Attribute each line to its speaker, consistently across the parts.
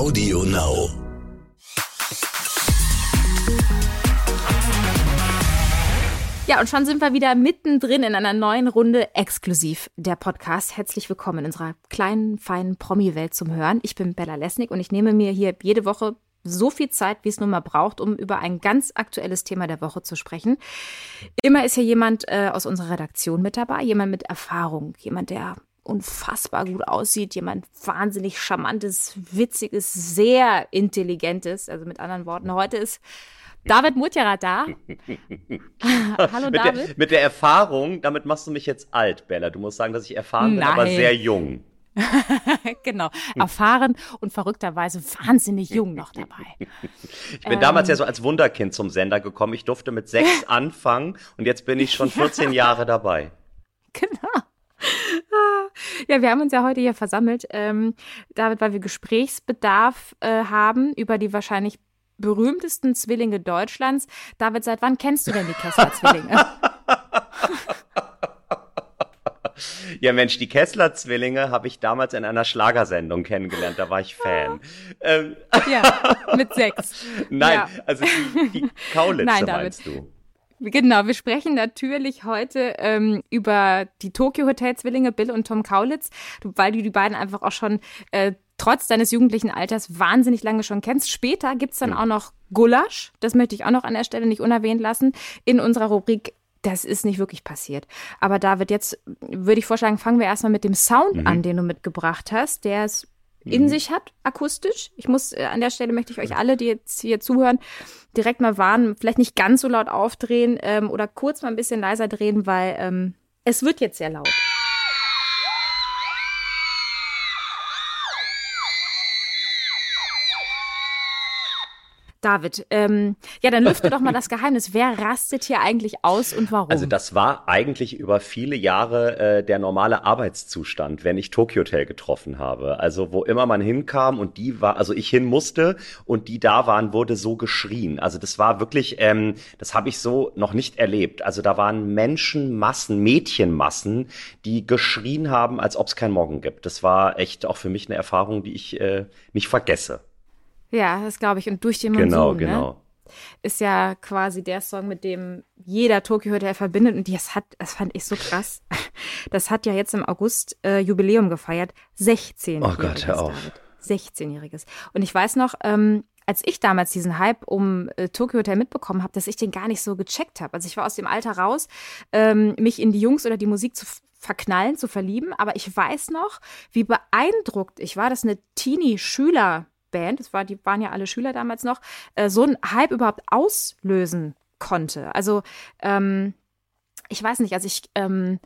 Speaker 1: Audio Now.
Speaker 2: Ja, und schon sind wir wieder mittendrin in einer neuen Runde exklusiv der Podcast. Herzlich willkommen in unserer kleinen, feinen Promi-Welt zum Hören. Ich bin Bella Lesnick und ich nehme mir hier jede Woche so viel Zeit, wie es nun mal braucht, um über ein ganz aktuelles Thema der Woche zu sprechen. Immer ist hier jemand äh, aus unserer Redaktion mit dabei, jemand mit Erfahrung, jemand, der unfassbar gut aussieht, jemand wahnsinnig charmantes, witziges, sehr intelligentes. Also mit anderen Worten, heute ist David Mutjara da.
Speaker 3: Hallo mit David. Der, mit der Erfahrung, damit machst du mich jetzt alt, Bella. Du musst sagen, dass ich erfahren Nein. bin, aber sehr jung.
Speaker 2: genau, erfahren und verrückterweise wahnsinnig jung noch dabei.
Speaker 3: Ich bin ähm, damals ja so als Wunderkind zum Sender gekommen. Ich durfte mit sechs anfangen und jetzt bin ich schon 14 Jahre dabei.
Speaker 2: Genau. Ja, wir haben uns ja heute hier versammelt, ähm, David, weil wir Gesprächsbedarf äh, haben über die wahrscheinlich berühmtesten Zwillinge Deutschlands. David, seit wann kennst du denn die Kessler-Zwillinge?
Speaker 3: Ja, Mensch, die Kessler-Zwillinge habe ich damals in einer Schlagersendung kennengelernt. Da war ich Fan.
Speaker 2: Ähm. Ja, mit sechs.
Speaker 3: Nein,
Speaker 2: ja.
Speaker 3: also die, die Kaulitze Nein, meinst du?
Speaker 2: Genau, wir sprechen natürlich heute ähm, über die Tokyo Hotel Zwillinge Bill und Tom Kaulitz, weil du die beiden einfach auch schon äh, trotz deines jugendlichen Alters wahnsinnig lange schon kennst. Später gibt's dann auch noch Gulasch, das möchte ich auch noch an der Stelle nicht unerwähnt lassen, in unserer Rubrik das ist nicht wirklich passiert. Aber David, jetzt würde ich vorschlagen, fangen wir erstmal mit dem Sound mhm. an, den du mitgebracht hast, der es in mhm. sich hat, akustisch. Ich muss, äh, an der Stelle möchte ich euch alle, die jetzt hier zuhören, direkt mal warnen, vielleicht nicht ganz so laut aufdrehen ähm, oder kurz mal ein bisschen leiser drehen, weil ähm, es wird jetzt sehr laut. David, ähm, ja, dann lüfte doch mal das Geheimnis. Wer rastet hier eigentlich aus und warum?
Speaker 3: Also das war eigentlich über viele Jahre äh, der normale Arbeitszustand, wenn ich Tokyo Hotel getroffen habe. Also wo immer man hinkam und die war, also ich hin musste und die da waren, wurde so geschrien. Also das war wirklich, ähm, das habe ich so noch nicht erlebt. Also da waren Menschenmassen, Mädchenmassen, die geschrien haben, als ob es kein Morgen gibt. Das war echt auch für mich eine Erfahrung, die ich äh, nicht vergesse.
Speaker 2: Ja, das glaube ich. Und durch den Monsun,
Speaker 3: Genau, ne? genau. Ne?
Speaker 2: Ist ja quasi der Song, mit dem jeder Tokyo Hotel verbindet. Und das hat, das fand ich so krass. Das hat ja jetzt im August äh, Jubiläum gefeiert. 16.
Speaker 3: Oh Gott, hör auf.
Speaker 2: 16-jähriges. Und ich weiß noch, ähm, als ich damals diesen Hype um äh, Tokyo Hotel mitbekommen habe, dass ich den gar nicht so gecheckt habe. Also ich war aus dem Alter raus, ähm, mich in die Jungs oder die Musik zu verknallen, zu verlieben. Aber ich weiß noch, wie beeindruckt ich war, dass eine Teenie-Schüler Band, das war, die waren ja alle Schüler damals noch, äh, so einen Hype überhaupt auslösen konnte. Also ähm, ich weiß nicht, also ich ähm,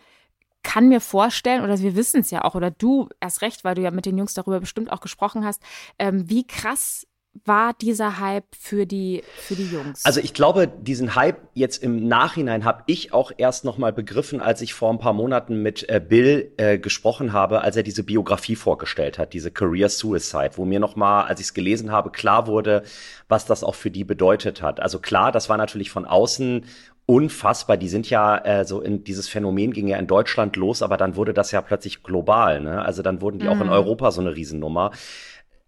Speaker 2: kann mir vorstellen, oder wir wissen es ja auch, oder du erst recht, weil du ja mit den Jungs darüber bestimmt auch gesprochen hast, ähm, wie krass war dieser Hype für die für die Jungs?
Speaker 3: Also ich glaube, diesen Hype jetzt im Nachhinein habe ich auch erst noch mal begriffen, als ich vor ein paar Monaten mit äh, Bill äh, gesprochen habe, als er diese Biografie vorgestellt hat, diese Career Suicide, wo mir noch mal, als ich es gelesen habe, klar wurde, was das auch für die bedeutet hat. Also klar, das war natürlich von außen unfassbar. Die sind ja äh, so in dieses Phänomen ging ja in Deutschland los, aber dann wurde das ja plötzlich global. Ne? Also dann wurden die mhm. auch in mhm. Europa so eine Riesennummer.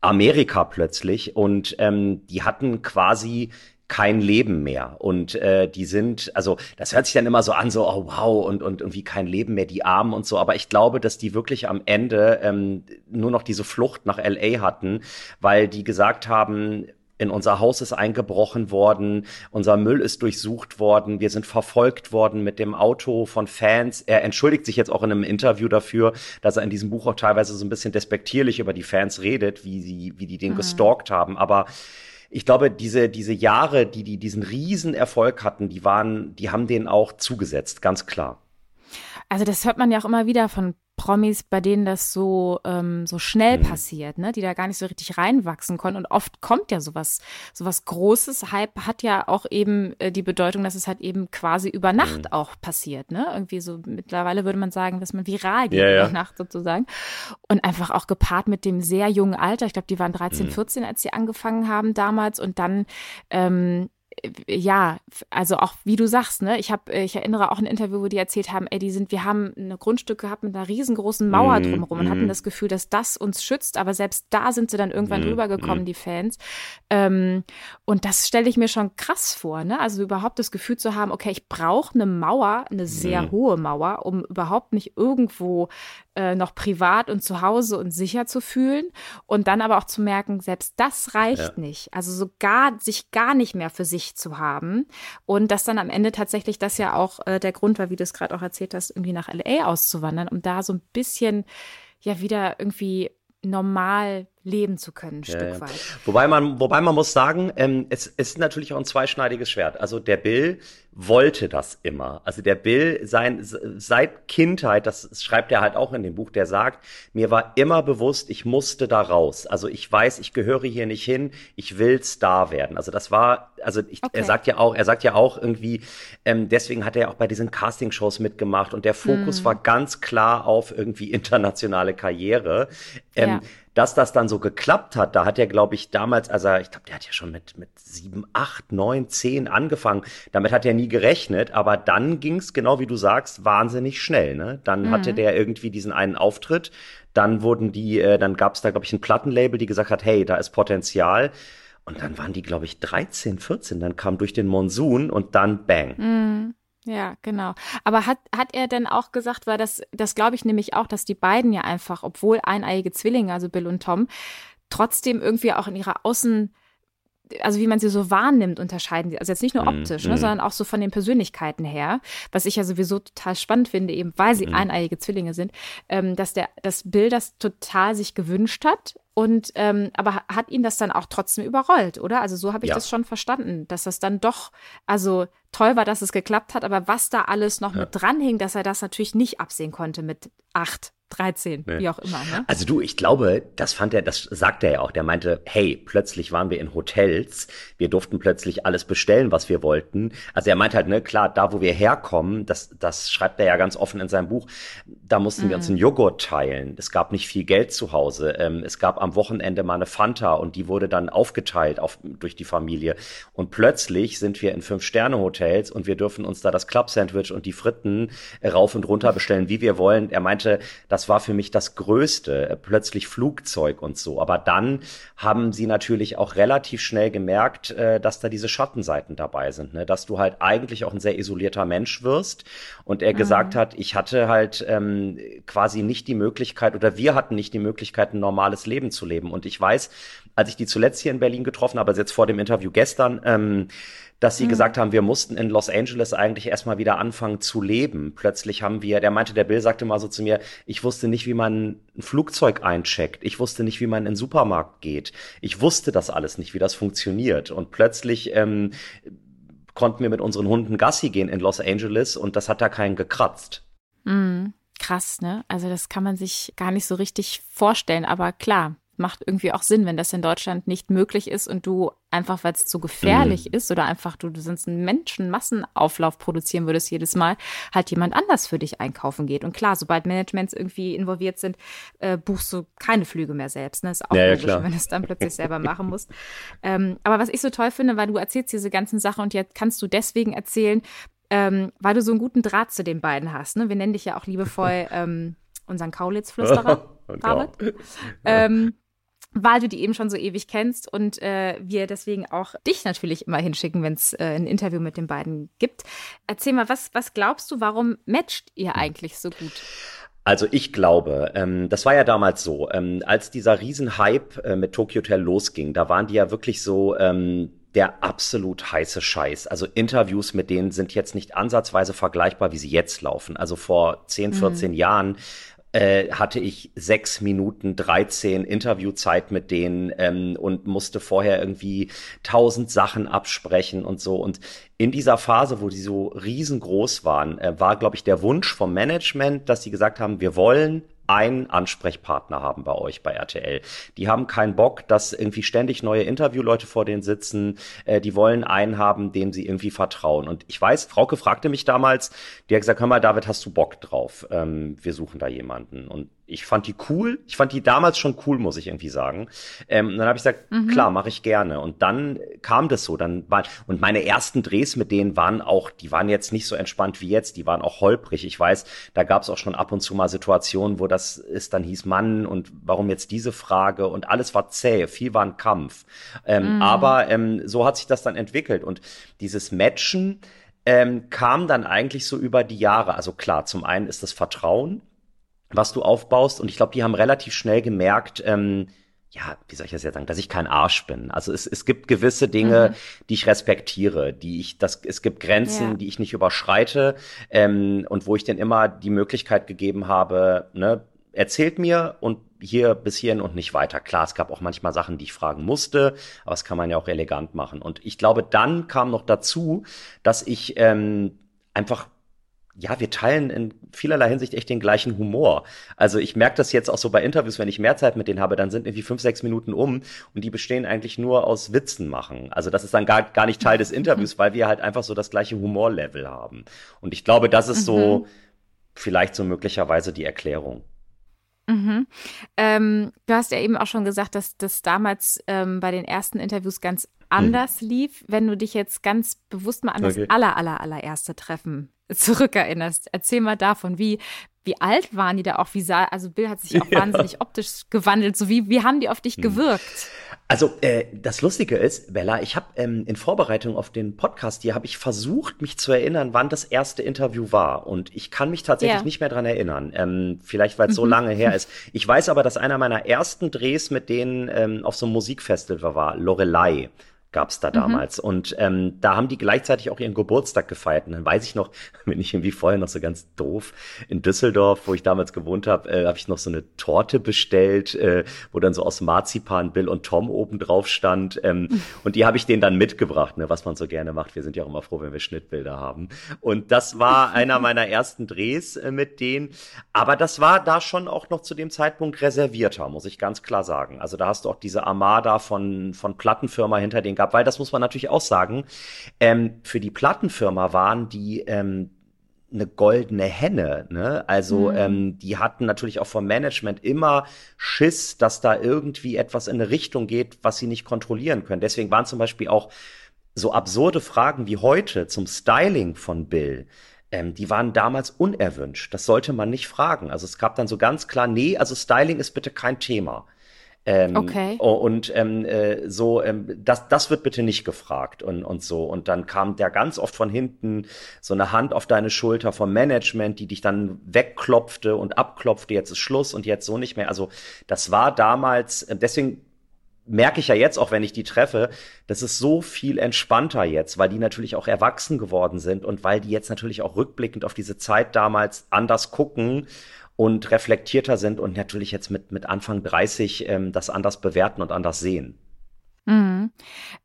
Speaker 3: Amerika plötzlich und ähm, die hatten quasi kein Leben mehr und äh, die sind also das hört sich dann immer so an so oh wow und und irgendwie kein Leben mehr die Armen und so aber ich glaube dass die wirklich am Ende ähm, nur noch diese Flucht nach LA hatten weil die gesagt haben in unser Haus ist eingebrochen worden, unser Müll ist durchsucht worden, wir sind verfolgt worden mit dem Auto von Fans. Er entschuldigt sich jetzt auch in einem Interview dafür, dass er in diesem Buch auch teilweise so ein bisschen despektierlich über die Fans redet, wie sie, wie die den mhm. gestalkt haben. Aber ich glaube, diese, diese Jahre, die, die diesen Riesenerfolg hatten, die waren, die haben denen auch zugesetzt, ganz klar.
Speaker 2: Also das hört man ja auch immer wieder von Promis, bei denen das so, ähm, so schnell mhm. passiert, ne? die da gar nicht so richtig reinwachsen konnten. Und oft kommt ja sowas, sowas Großes. Hype hat ja auch eben äh, die Bedeutung, dass es halt eben quasi über Nacht mhm. auch passiert. Ne? Irgendwie so, mittlerweile würde man sagen, dass man viral geht ja, ja. über Nacht sozusagen. Und einfach auch gepaart mit dem sehr jungen Alter. Ich glaube, die waren 13, mhm. 14, als sie angefangen haben damals. Und dann ähm, ja, also auch wie du sagst, ne, ich habe, ich erinnere auch ein Interview, wo die erzählt haben, ey, die sind, wir haben ein Grundstück gehabt mit einer riesengroßen Mauer mm, drumherum und mm. hatten das Gefühl, dass das uns schützt, aber selbst da sind sie dann irgendwann mm, drüber gekommen, die Fans. Ähm, und das stelle ich mir schon krass vor, ne? Also überhaupt das Gefühl zu haben, okay, ich brauche eine Mauer, eine sehr hohe Mauer, um überhaupt mich irgendwo äh, noch privat und zu Hause und sicher zu fühlen und dann aber auch zu merken, selbst das reicht ja. nicht. Also so gar, sich gar nicht mehr für sich zu haben. Und dass dann am Ende tatsächlich das ja auch äh, der Grund war, wie du es gerade auch erzählt hast, irgendwie nach LA auszuwandern, um da so ein bisschen ja wieder irgendwie normal leben zu können, ein ja, Stück weit.
Speaker 3: Wobei man, wobei man muss sagen, ähm, es, es ist natürlich auch ein zweischneidiges Schwert. Also der Bill wollte das immer. Also der Bill sein, seit Kindheit, das schreibt er halt auch in dem Buch, der sagt, mir war immer bewusst, ich musste da raus. Also ich weiß, ich gehöre hier nicht hin, ich will Star werden. Also das war, also ich, okay. er sagt ja auch, er sagt ja auch irgendwie, ähm, deswegen hat er auch bei diesen Castingshows mitgemacht und der Fokus mm. war ganz klar auf irgendwie internationale Karriere. Ähm, ja dass das dann so geklappt hat, da hat er, glaube ich, damals, also ich glaube, der hat ja schon mit, mit sieben, acht, neun, zehn angefangen. Damit hat er nie gerechnet, aber dann ging es, genau wie du sagst, wahnsinnig schnell. Ne? Dann mhm. hatte der irgendwie diesen einen Auftritt, dann wurden die, äh, dann gab es da, glaube ich, ein Plattenlabel, die gesagt hat, hey, da ist Potenzial. Und dann waren die, glaube ich, 13, 14, dann kam durch den Monsun und dann bang.
Speaker 2: Mhm. Ja, genau. Aber hat, hat er denn auch gesagt, weil das, das glaube ich nämlich auch, dass die beiden ja einfach, obwohl eineiige Zwillinge, also Bill und Tom, trotzdem irgendwie auch in ihrer Außen, also wie man sie so wahrnimmt, unterscheiden sie. Also jetzt nicht nur mhm, optisch, mm, ne, mm. sondern auch so von den Persönlichkeiten her, was ich ja sowieso total spannend finde, eben weil sie mm. eineiige Zwillinge sind, ähm, dass der, das Bill das total sich gewünscht hat und ähm, aber hat ihn das dann auch trotzdem überrollt, oder? Also so habe ich ja. das schon verstanden, dass das dann doch, also toll war, dass es geklappt hat, aber was da alles noch ja. mit dranhing, dass er das natürlich nicht absehen konnte mit acht 13, nee. wie auch immer. Ne?
Speaker 3: Also du, ich glaube, das fand er, das sagt er ja auch. Der meinte, hey, plötzlich waren wir in Hotels, wir durften plötzlich alles bestellen, was wir wollten. Also er meint halt, ne, klar, da wo wir herkommen, das, das schreibt er ja ganz offen in seinem Buch, da mussten mhm. wir uns einen Joghurt teilen. Es gab nicht viel Geld zu Hause. Ähm, es gab am Wochenende mal eine Fanta und die wurde dann aufgeteilt auf, durch die Familie. Und plötzlich sind wir in Fünf-Sterne-Hotels und wir dürfen uns da das Club-Sandwich und die Fritten rauf und runter bestellen, wie wir wollen. Er meinte, das war für mich das Größte, äh, plötzlich Flugzeug und so. Aber dann haben sie natürlich auch relativ schnell gemerkt, äh, dass da diese Schattenseiten dabei sind, ne? dass du halt eigentlich auch ein sehr isolierter Mensch wirst. Und er mhm. gesagt hat, ich hatte halt ähm, quasi nicht die Möglichkeit oder wir hatten nicht die Möglichkeit, ein normales Leben zu leben. Und ich weiß, als ich die zuletzt hier in Berlin getroffen habe, also jetzt vor dem Interview gestern, ähm, dass sie mhm. gesagt haben, wir mussten in Los Angeles eigentlich erstmal wieder anfangen zu leben. Plötzlich haben wir, der meinte, der Bill sagte mal so zu mir, ich wusste nicht, wie man ein Flugzeug eincheckt. Ich wusste nicht, wie man in den Supermarkt geht. Ich wusste das alles nicht, wie das funktioniert. Und plötzlich ähm, konnten wir mit unseren Hunden Gassi gehen in Los Angeles und das hat da keinen gekratzt.
Speaker 2: Mhm. Krass, ne? Also das kann man sich gar nicht so richtig vorstellen, aber klar, macht irgendwie auch Sinn, wenn das in Deutschland nicht möglich ist und du einfach, weil es zu gefährlich mhm. ist oder einfach du, du sonst einen Menschenmassenauflauf produzieren würdest jedes Mal, halt jemand anders für dich einkaufen geht. Und klar, sobald Managements irgendwie involviert sind, äh, buchst du keine Flüge mehr selbst. Ne? Ist auch ja, logisch, ja, wenn du es dann plötzlich selber machen musst. Ähm, aber was ich so toll finde, weil du erzählst diese ganzen Sachen und jetzt kannst du deswegen erzählen, ähm, weil du so einen guten Draht zu den beiden hast. Ne? Wir nennen dich ja auch liebevoll ähm, unseren Kaulitzflüsterer, David. Ähm, weil du die eben schon so ewig kennst und äh, wir deswegen auch dich natürlich immer hinschicken, wenn es äh, ein Interview mit den beiden gibt. Erzähl mal, was, was glaubst du, warum matcht ihr eigentlich so gut?
Speaker 3: Also ich glaube, ähm, das war ja damals so, ähm, als dieser Riesenhype äh, mit Tokyo Hotel losging, da waren die ja wirklich so ähm, der absolut heiße Scheiß. Also Interviews mit denen sind jetzt nicht ansatzweise vergleichbar, wie sie jetzt laufen. Also vor 10, 14 mhm. Jahren äh, hatte ich sechs Minuten 13 Interviewzeit mit denen ähm, und musste vorher irgendwie tausend Sachen absprechen und so. Und in dieser Phase, wo die so riesengroß waren, äh, war, glaube ich, der Wunsch vom Management, dass sie gesagt haben, wir wollen einen Ansprechpartner haben bei euch bei RTL. Die haben keinen Bock, dass irgendwie ständig neue Interviewleute vor denen sitzen. Äh, die wollen einen haben, dem sie irgendwie vertrauen. Und ich weiß, Frauke fragte mich damals, die hat gesagt, hör mal, David, hast du Bock drauf? Ähm, wir suchen da jemanden. Und ich fand die cool. Ich fand die damals schon cool, muss ich irgendwie sagen. Ähm, und dann habe ich gesagt, mhm. klar, mache ich gerne. Und dann kam das so. Dann war und meine ersten Drehs mit denen waren auch, die waren jetzt nicht so entspannt wie jetzt. Die waren auch holprig. Ich weiß, da gab es auch schon ab und zu mal Situationen, wo das ist dann hieß Mann und warum jetzt diese Frage und alles war zäh. Viel war ein Kampf. Ähm, mhm. Aber ähm, so hat sich das dann entwickelt und dieses Matchen ähm, kam dann eigentlich so über die Jahre. Also klar, zum einen ist das Vertrauen was du aufbaust. Und ich glaube, die haben relativ schnell gemerkt, ähm, ja, wie soll ich das jetzt sagen, dass ich kein Arsch bin. Also es, es gibt gewisse Dinge, mhm. die ich respektiere, die ich, das, es gibt Grenzen, ja. die ich nicht überschreite ähm, und wo ich denn immer die Möglichkeit gegeben habe, ne, erzählt mir und hier bis hierhin und nicht weiter. Klar, es gab auch manchmal Sachen, die ich fragen musste, aber das kann man ja auch elegant machen. Und ich glaube, dann kam noch dazu, dass ich ähm, einfach ja, wir teilen in vielerlei Hinsicht echt den gleichen Humor. Also ich merke das jetzt auch so bei Interviews, wenn ich mehr Zeit mit denen habe, dann sind irgendwie fünf, sechs Minuten um und die bestehen eigentlich nur aus Witzen machen. Also das ist dann gar, gar nicht Teil des Interviews, weil wir halt einfach so das gleiche Humorlevel haben. Und ich glaube, das ist so mhm. vielleicht so möglicherweise die Erklärung.
Speaker 2: Mhm. Ähm, du hast ja eben auch schon gesagt, dass das damals ähm, bei den ersten Interviews ganz anders mhm. lief. Wenn du dich jetzt ganz bewusst mal an okay. das aller, aller, allererste Treffen zurückerinnerst. Erzähl mal davon, wie, wie alt waren die da auch? Wie sah, also Bill hat sich auch ja. wahnsinnig optisch gewandelt. So wie, wie haben die auf dich hm. gewirkt?
Speaker 3: Also äh, das Lustige ist, Bella, ich habe ähm, in Vorbereitung auf den Podcast hier habe ich versucht, mich zu erinnern, wann das erste Interview war, und ich kann mich tatsächlich ja. nicht mehr dran erinnern. Ähm, vielleicht weil es mhm. so lange her ist. Ich weiß aber, dass einer meiner ersten Drehs mit denen ähm, auf so einem Musikfestival war, Lorelei gab's da mhm. damals. Mhm. Und ähm, da haben die gleichzeitig auch ihren Geburtstag gefeiert. Und dann weiß ich noch, bin ich irgendwie vorher noch so ganz doof in Düsseldorf, wo ich damals gewohnt habe, äh, habe ich noch so eine Torte bestellt, äh, wo dann so aus Marzipan Bill und Tom oben drauf stand. Ähm, mhm. Und die habe ich denen dann mitgebracht, ne, was man so gerne macht. Wir sind ja auch immer froh, wenn wir Schnittbilder haben. Und das war einer meiner ersten Drehs äh, mit denen. Aber das war da schon auch noch zu dem Zeitpunkt reservierter, muss ich ganz klar sagen. Also da hast du auch diese Armada von, von Plattenfirma hinter den gab, weil das muss man natürlich auch sagen, ähm, für die Plattenfirma waren die ähm, eine goldene Henne. Ne? Also mhm. ähm, die hatten natürlich auch vom Management immer Schiss, dass da irgendwie etwas in eine Richtung geht, was sie nicht kontrollieren können. Deswegen waren zum Beispiel auch so absurde Fragen wie heute zum Styling von Bill. Ähm, die waren damals unerwünscht. Das sollte man nicht fragen. Also es gab dann so ganz klar, nee, also Styling ist bitte kein Thema. Ähm, okay. Und ähm, äh, so, ähm, das, das wird bitte nicht gefragt und, und so. Und dann kam der ganz oft von hinten so eine Hand auf deine Schulter vom Management, die dich dann wegklopfte und abklopfte, jetzt ist Schluss und jetzt so nicht mehr. Also das war damals, äh, deswegen merke ich ja jetzt auch, wenn ich die treffe, das ist so viel entspannter jetzt, weil die natürlich auch erwachsen geworden sind und weil die jetzt natürlich auch rückblickend auf diese Zeit damals anders gucken und reflektierter sind und natürlich jetzt mit, mit Anfang 30 ähm, das anders bewerten und anders sehen.
Speaker 2: Mhm.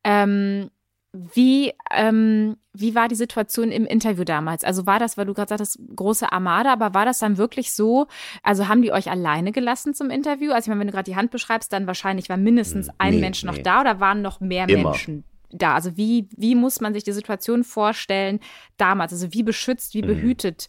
Speaker 2: Ähm, wie, ähm, wie war die Situation im Interview damals? Also war das, weil du gerade sagtest, große Armada, aber war das dann wirklich so? Also haben die euch alleine gelassen zum Interview? Also ich meine, wenn du gerade die Hand beschreibst, dann wahrscheinlich war mindestens ein nee, Mensch noch nee. da oder waren noch mehr Immer. Menschen da? Also wie, wie muss man sich die Situation vorstellen damals? Also wie beschützt, wie mhm. behütet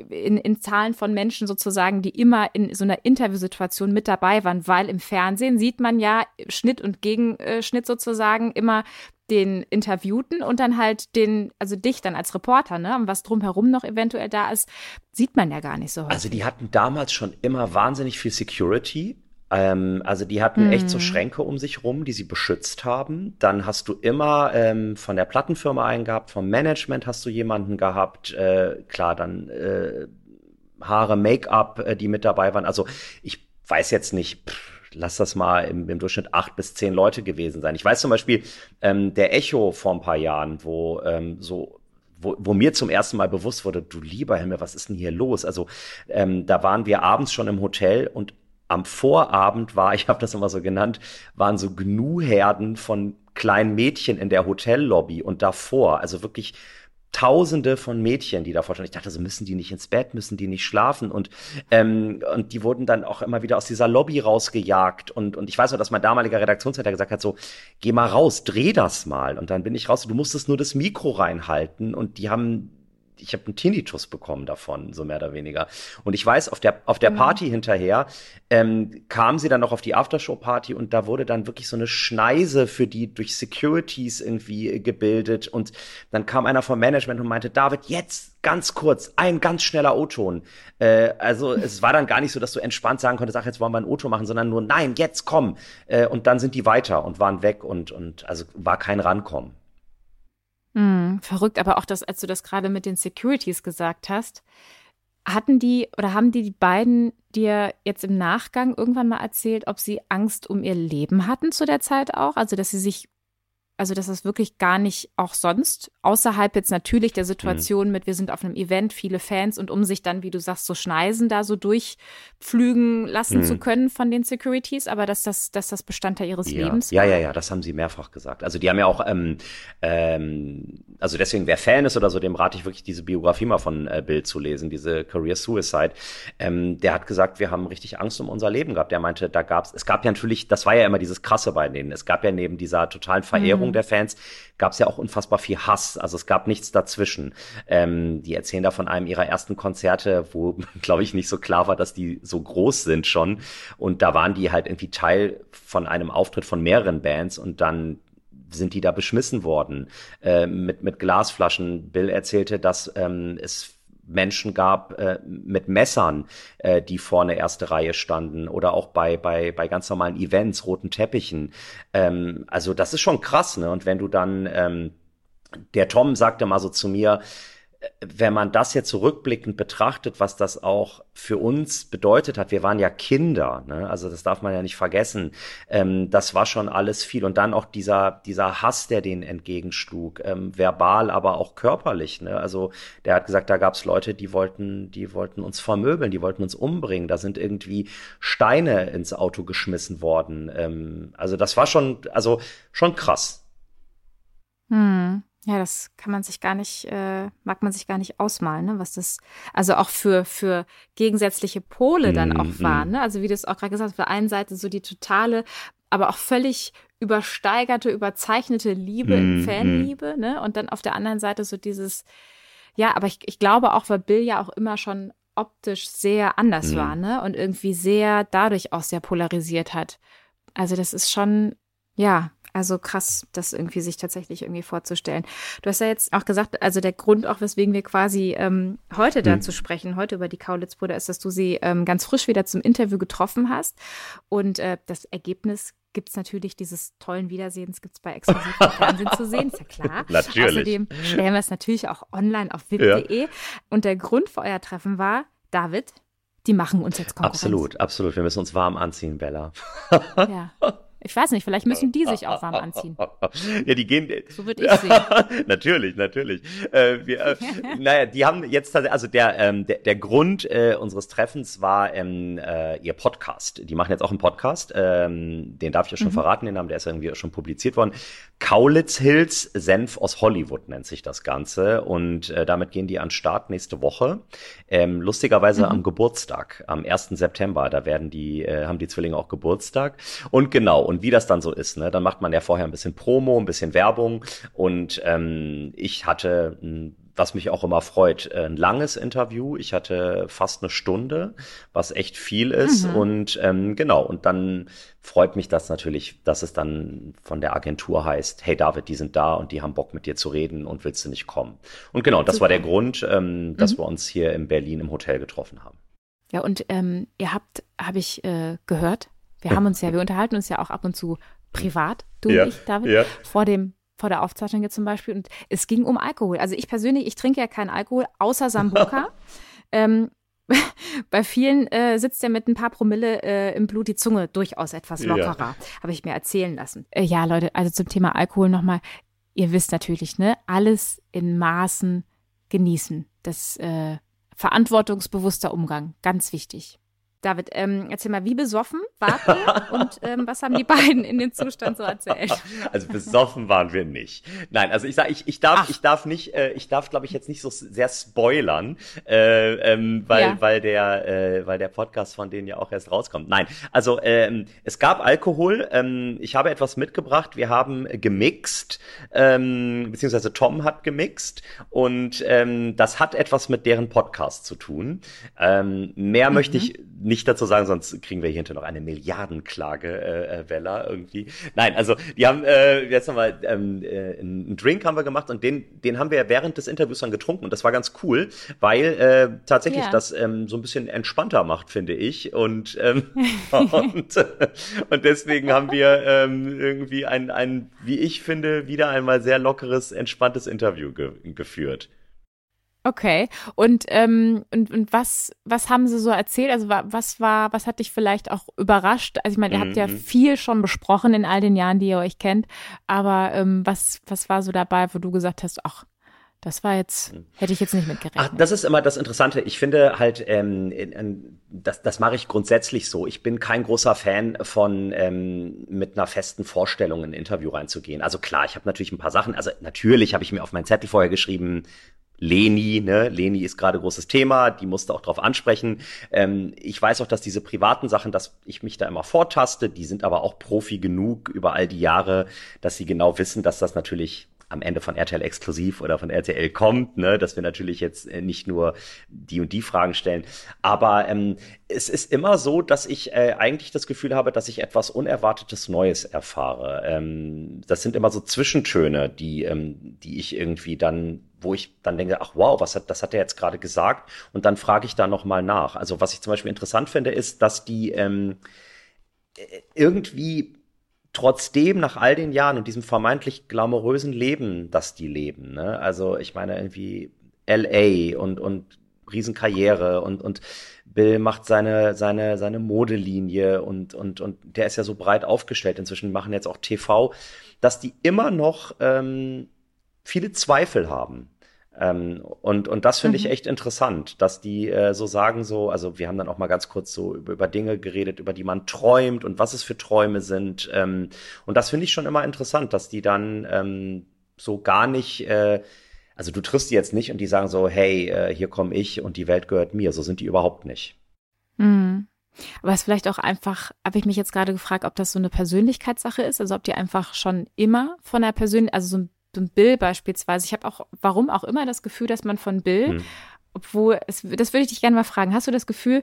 Speaker 2: in, in Zahlen von Menschen sozusagen, die immer in so einer Interviewsituation mit dabei waren, weil im Fernsehen sieht man ja Schnitt und Gegenschnitt sozusagen immer den Interviewten und dann halt den, also dich dann als Reporter, ne? Und was drumherum noch eventuell da ist, sieht man ja gar nicht so
Speaker 3: häufig. Also die hatten damals schon immer wahnsinnig viel Security. Ähm, also die hatten mhm. echt so Schränke um sich rum, die sie beschützt haben. Dann hast du immer ähm, von der Plattenfirma einen gehabt, vom Management hast du jemanden gehabt. Äh, klar, dann äh, Haare, Make-up, äh, die mit dabei waren. Also ich weiß jetzt nicht. Pff, lass das mal im, im, Durchschnitt acht bis zehn Leute gewesen sein. Ich weiß zum Beispiel, ähm, der Echo vor ein paar Jahren, wo ähm, so wo, wo mir zum ersten Mal bewusst wurde, du lieber Himmel, was ist denn hier los? Also ähm, da waren wir abends schon im Hotel und am Vorabend war, ich habe das immer so genannt, waren so Gnu-Herden von kleinen Mädchen in der Hotellobby und davor, also wirklich Tausende von Mädchen, die davor standen. Ich dachte, so müssen die nicht ins Bett, müssen die nicht schlafen und ähm, und die wurden dann auch immer wieder aus dieser Lobby rausgejagt und und ich weiß noch, dass mein damaliger Redaktionsleiter gesagt hat, so geh mal raus, dreh das mal und dann bin ich raus. Du musstest nur das Mikro reinhalten und die haben ich habe einen Tinnitus bekommen davon, so mehr oder weniger. Und ich weiß, auf der, auf der genau. Party hinterher ähm, kam sie dann noch auf die Aftershow-Party und da wurde dann wirklich so eine Schneise für die durch Securities irgendwie gebildet. Und dann kam einer vom Management und meinte, David, jetzt ganz kurz, ein ganz schneller O-Ton. Äh, also es war dann gar nicht so, dass du entspannt sagen konntest, ach, jetzt wollen wir einen O-Ton machen, sondern nur, nein, jetzt komm. Äh, und dann sind die weiter und waren weg und, und also war kein Rankommen.
Speaker 2: Hm, verrückt, aber auch das, als du das gerade mit den Securities gesagt hast, hatten die oder haben die, die beiden dir jetzt im Nachgang irgendwann mal erzählt, ob sie Angst um ihr Leben hatten zu der Zeit auch? Also, dass sie sich also dass das wirklich gar nicht auch sonst, außerhalb jetzt natürlich der Situation mhm. mit, wir sind auf einem Event, viele Fans und um sich dann, wie du sagst, so Schneisen da so durchpflügen lassen mhm. zu können von den Securities, aber dass das, dass das Bestandteil ihres
Speaker 3: ja.
Speaker 2: Lebens
Speaker 3: Ja, ja, ja, das haben sie mehrfach gesagt. Also die haben ja auch, ähm, ähm, also deswegen, wer Fan ist oder so, dem rate ich wirklich diese Biografie mal von äh, Bill zu lesen, diese Career Suicide. Ähm, der hat gesagt, wir haben richtig Angst um unser Leben gehabt. Der meinte, da gab's, es gab ja natürlich, das war ja immer dieses Krasse bei denen. Es gab ja neben dieser totalen Verehrung mhm. Der Fans, gab es ja auch unfassbar viel Hass. Also es gab nichts dazwischen. Ähm, die erzählen da von einem ihrer ersten Konzerte, wo, glaube ich, nicht so klar war, dass die so groß sind schon. Und da waren die halt irgendwie Teil von einem Auftritt von mehreren Bands und dann sind die da beschmissen worden äh, mit, mit Glasflaschen. Bill erzählte, dass ähm, es Menschen gab äh, mit Messern, äh, die vorne erste Reihe standen oder auch bei, bei, bei ganz normalen Events, roten Teppichen. Ähm, also das ist schon krass, ne? Und wenn du dann, ähm, der Tom sagte mal so zu mir, wenn man das jetzt zurückblickend betrachtet, was das auch für uns bedeutet hat, wir waren ja Kinder, ne? also das darf man ja nicht vergessen, ähm, das war schon alles viel. Und dann auch dieser, dieser Hass, der denen entgegenschlug, ähm, verbal, aber auch körperlich. Ne? Also der hat gesagt, da gab es Leute, die wollten, die wollten uns vermöbeln, die wollten uns umbringen, da sind irgendwie Steine ins Auto geschmissen worden. Ähm, also das war schon, also schon krass.
Speaker 2: Hm. Ja, das kann man sich gar nicht, äh, mag man sich gar nicht ausmalen, ne? was das, also auch für, für gegensätzliche Pole dann auch mm, war. Ne? Also wie du es auch gerade gesagt hast, auf der einen Seite so die totale, aber auch völlig übersteigerte, überzeichnete Liebe, mm, Fanliebe, mm. ne? Und dann auf der anderen Seite so dieses, ja, aber ich, ich glaube auch, weil Bill ja auch immer schon optisch sehr anders mm. war, ne? Und irgendwie sehr dadurch auch sehr polarisiert hat. Also das ist schon, ja, also krass, das irgendwie sich tatsächlich irgendwie vorzustellen. Du hast ja jetzt auch gesagt, also der Grund auch, weswegen wir quasi ähm, heute dazu mhm. sprechen, heute über die Kaulitz-Brüder, ist, dass du sie ähm, ganz frisch wieder zum Interview getroffen hast. Und äh, das Ergebnis gibt es natürlich dieses tollen Wiedersehens, gibt es bei exklusiven Fernsehen zu sehen, ist ja klar.
Speaker 3: Natürlich.
Speaker 2: Außerdem stellen wir es natürlich auch online auf wip.de. Ja. Und der Grund für euer Treffen war, David, die machen uns jetzt Konkurrenz.
Speaker 3: Absolut, absolut. Wir müssen uns warm anziehen, Bella.
Speaker 2: ja. Ich weiß nicht, vielleicht müssen die sich auch warm anziehen.
Speaker 3: Ja, die gehen.
Speaker 2: So würde ich sehen.
Speaker 3: natürlich, natürlich. Äh, wir, äh, naja, die haben jetzt also der ähm, der, der Grund äh, unseres Treffens war ähm, äh, ihr Podcast. Die machen jetzt auch einen Podcast. Ähm, den darf ich ja schon mhm. verraten, den Namen, der ist irgendwie schon publiziert worden. Kaulitz Hills Senf aus Hollywood nennt sich das Ganze und äh, damit gehen die an Start nächste Woche. Ähm, lustigerweise mhm. am Geburtstag, am 1. September. Da werden die äh, haben die Zwillinge auch Geburtstag und genau und wie das dann so ist, ne, dann macht man ja vorher ein bisschen Promo, ein bisschen Werbung und ähm, ich hatte was mich auch immer freut, ein langes Interview. Ich hatte fast eine Stunde, was echt viel ist. Mhm. Und ähm, genau, und dann freut mich das natürlich, dass es dann von der Agentur heißt, hey David, die sind da und die haben Bock mit dir zu reden und willst du nicht kommen? Und genau, das Super. war der Grund, ähm, dass mhm. wir uns hier in Berlin im Hotel getroffen haben.
Speaker 2: Ja, und ähm, ihr habt, habe ich äh, gehört, wir haben uns ja, wir unterhalten uns ja auch ab und zu privat, du ja, und ich, David, ja. vor dem vor der Aufzeichnung jetzt zum Beispiel. Und es ging um Alkohol. Also ich persönlich, ich trinke ja keinen Alkohol, außer Sambuca. ähm, bei vielen äh, sitzt ja mit ein paar Promille äh, im Blut die Zunge durchaus etwas lockerer, ja. habe ich mir erzählen lassen. Äh, ja, Leute, also zum Thema Alkohol nochmal. Ihr wisst natürlich, ne, alles in Maßen genießen. Das äh, verantwortungsbewusster Umgang, ganz wichtig. David, ähm, erzähl mal, wie besoffen wart ihr und ähm, was haben die beiden in dem Zustand so erzählt?
Speaker 3: Also besoffen waren wir nicht. Nein, also ich sag, ich, ich darf, Ach. ich darf nicht, äh, ich darf, glaube ich, jetzt nicht so sehr spoilern, äh, ähm, weil, ja. weil der, äh, weil der Podcast von denen ja auch erst rauskommt. Nein, also ähm, es gab Alkohol. Ähm, ich habe etwas mitgebracht. Wir haben gemixt, ähm, beziehungsweise Tom hat gemixt und ähm, das hat etwas mit deren Podcast zu tun. Ähm, mehr mhm. möchte ich nicht dazu sagen, sonst kriegen wir hier hinter noch eine Milliardenklage, äh, äh, Wella, irgendwie. Nein, also die haben äh, jetzt nochmal ähm, äh, einen Drink haben wir gemacht und den, den haben wir während des Interviews dann getrunken und das war ganz cool, weil äh, tatsächlich ja. das ähm, so ein bisschen entspannter macht, finde ich. Und, ähm, und, und deswegen haben wir ähm, irgendwie ein, ein, wie ich finde, wieder einmal sehr lockeres, entspanntes Interview ge geführt.
Speaker 2: Okay. Und, ähm, und, und was, was haben sie so erzählt? Also was war, was hat dich vielleicht auch überrascht? Also ich meine, ihr habt ja mhm. viel schon besprochen in all den Jahren, die ihr euch kennt. Aber ähm, was, was war so dabei, wo du gesagt hast, ach, das war jetzt, mhm. hätte ich jetzt nicht mitgerechnet.
Speaker 3: Ach, das ist immer das Interessante. Ich finde halt, ähm, in, in, das, das mache ich grundsätzlich so. Ich bin kein großer Fan von ähm, mit einer festen Vorstellung in ein Interview reinzugehen. Also klar, ich habe natürlich ein paar Sachen. Also natürlich habe ich mir auf meinen Zettel vorher geschrieben, Leni, ne? Leni ist gerade großes Thema, die musste auch drauf ansprechen. Ähm, ich weiß auch, dass diese privaten Sachen, dass ich mich da immer vortaste, die sind aber auch Profi genug über all die Jahre, dass sie genau wissen, dass das natürlich am Ende von RTL exklusiv oder von RTL kommt, ne, dass wir natürlich jetzt äh, nicht nur die und die Fragen stellen. Aber ähm, es ist immer so, dass ich äh, eigentlich das Gefühl habe, dass ich etwas Unerwartetes Neues erfahre. Ähm, das sind immer so Zwischentöne, die, ähm, die ich irgendwie dann wo ich dann denke, ach wow, was hat, das hat er jetzt gerade gesagt? Und dann frage ich da nochmal nach. Also was ich zum Beispiel interessant finde, ist, dass die ähm, äh, irgendwie trotzdem nach all den Jahren und diesem vermeintlich glamourösen Leben, das die leben, ne? Also ich meine irgendwie LA und und Riesenkarriere und und Bill macht seine seine seine Modelinie und und und der ist ja so breit aufgestellt inzwischen machen jetzt auch TV, dass die immer noch ähm, viele Zweifel haben. Ähm, und, und das finde mhm. ich echt interessant, dass die äh, so sagen, so, also wir haben dann auch mal ganz kurz so über, über Dinge geredet, über die man träumt und was es für Träume sind. Ähm, und das finde ich schon immer interessant, dass die dann ähm, so gar nicht, äh, also du triffst die jetzt nicht und die sagen so, hey, äh, hier komme ich und die Welt gehört mir. So sind die überhaupt nicht.
Speaker 2: Mhm. Aber es ist vielleicht auch einfach, habe ich mich jetzt gerade gefragt, ob das so eine Persönlichkeitssache ist, also ob die einfach schon immer von der Persönlichkeit, also so ein Bill beispielsweise. Ich habe auch, warum auch immer, das Gefühl, dass man von Bill, hm. obwohl, es, das würde ich dich gerne mal fragen, hast du das Gefühl,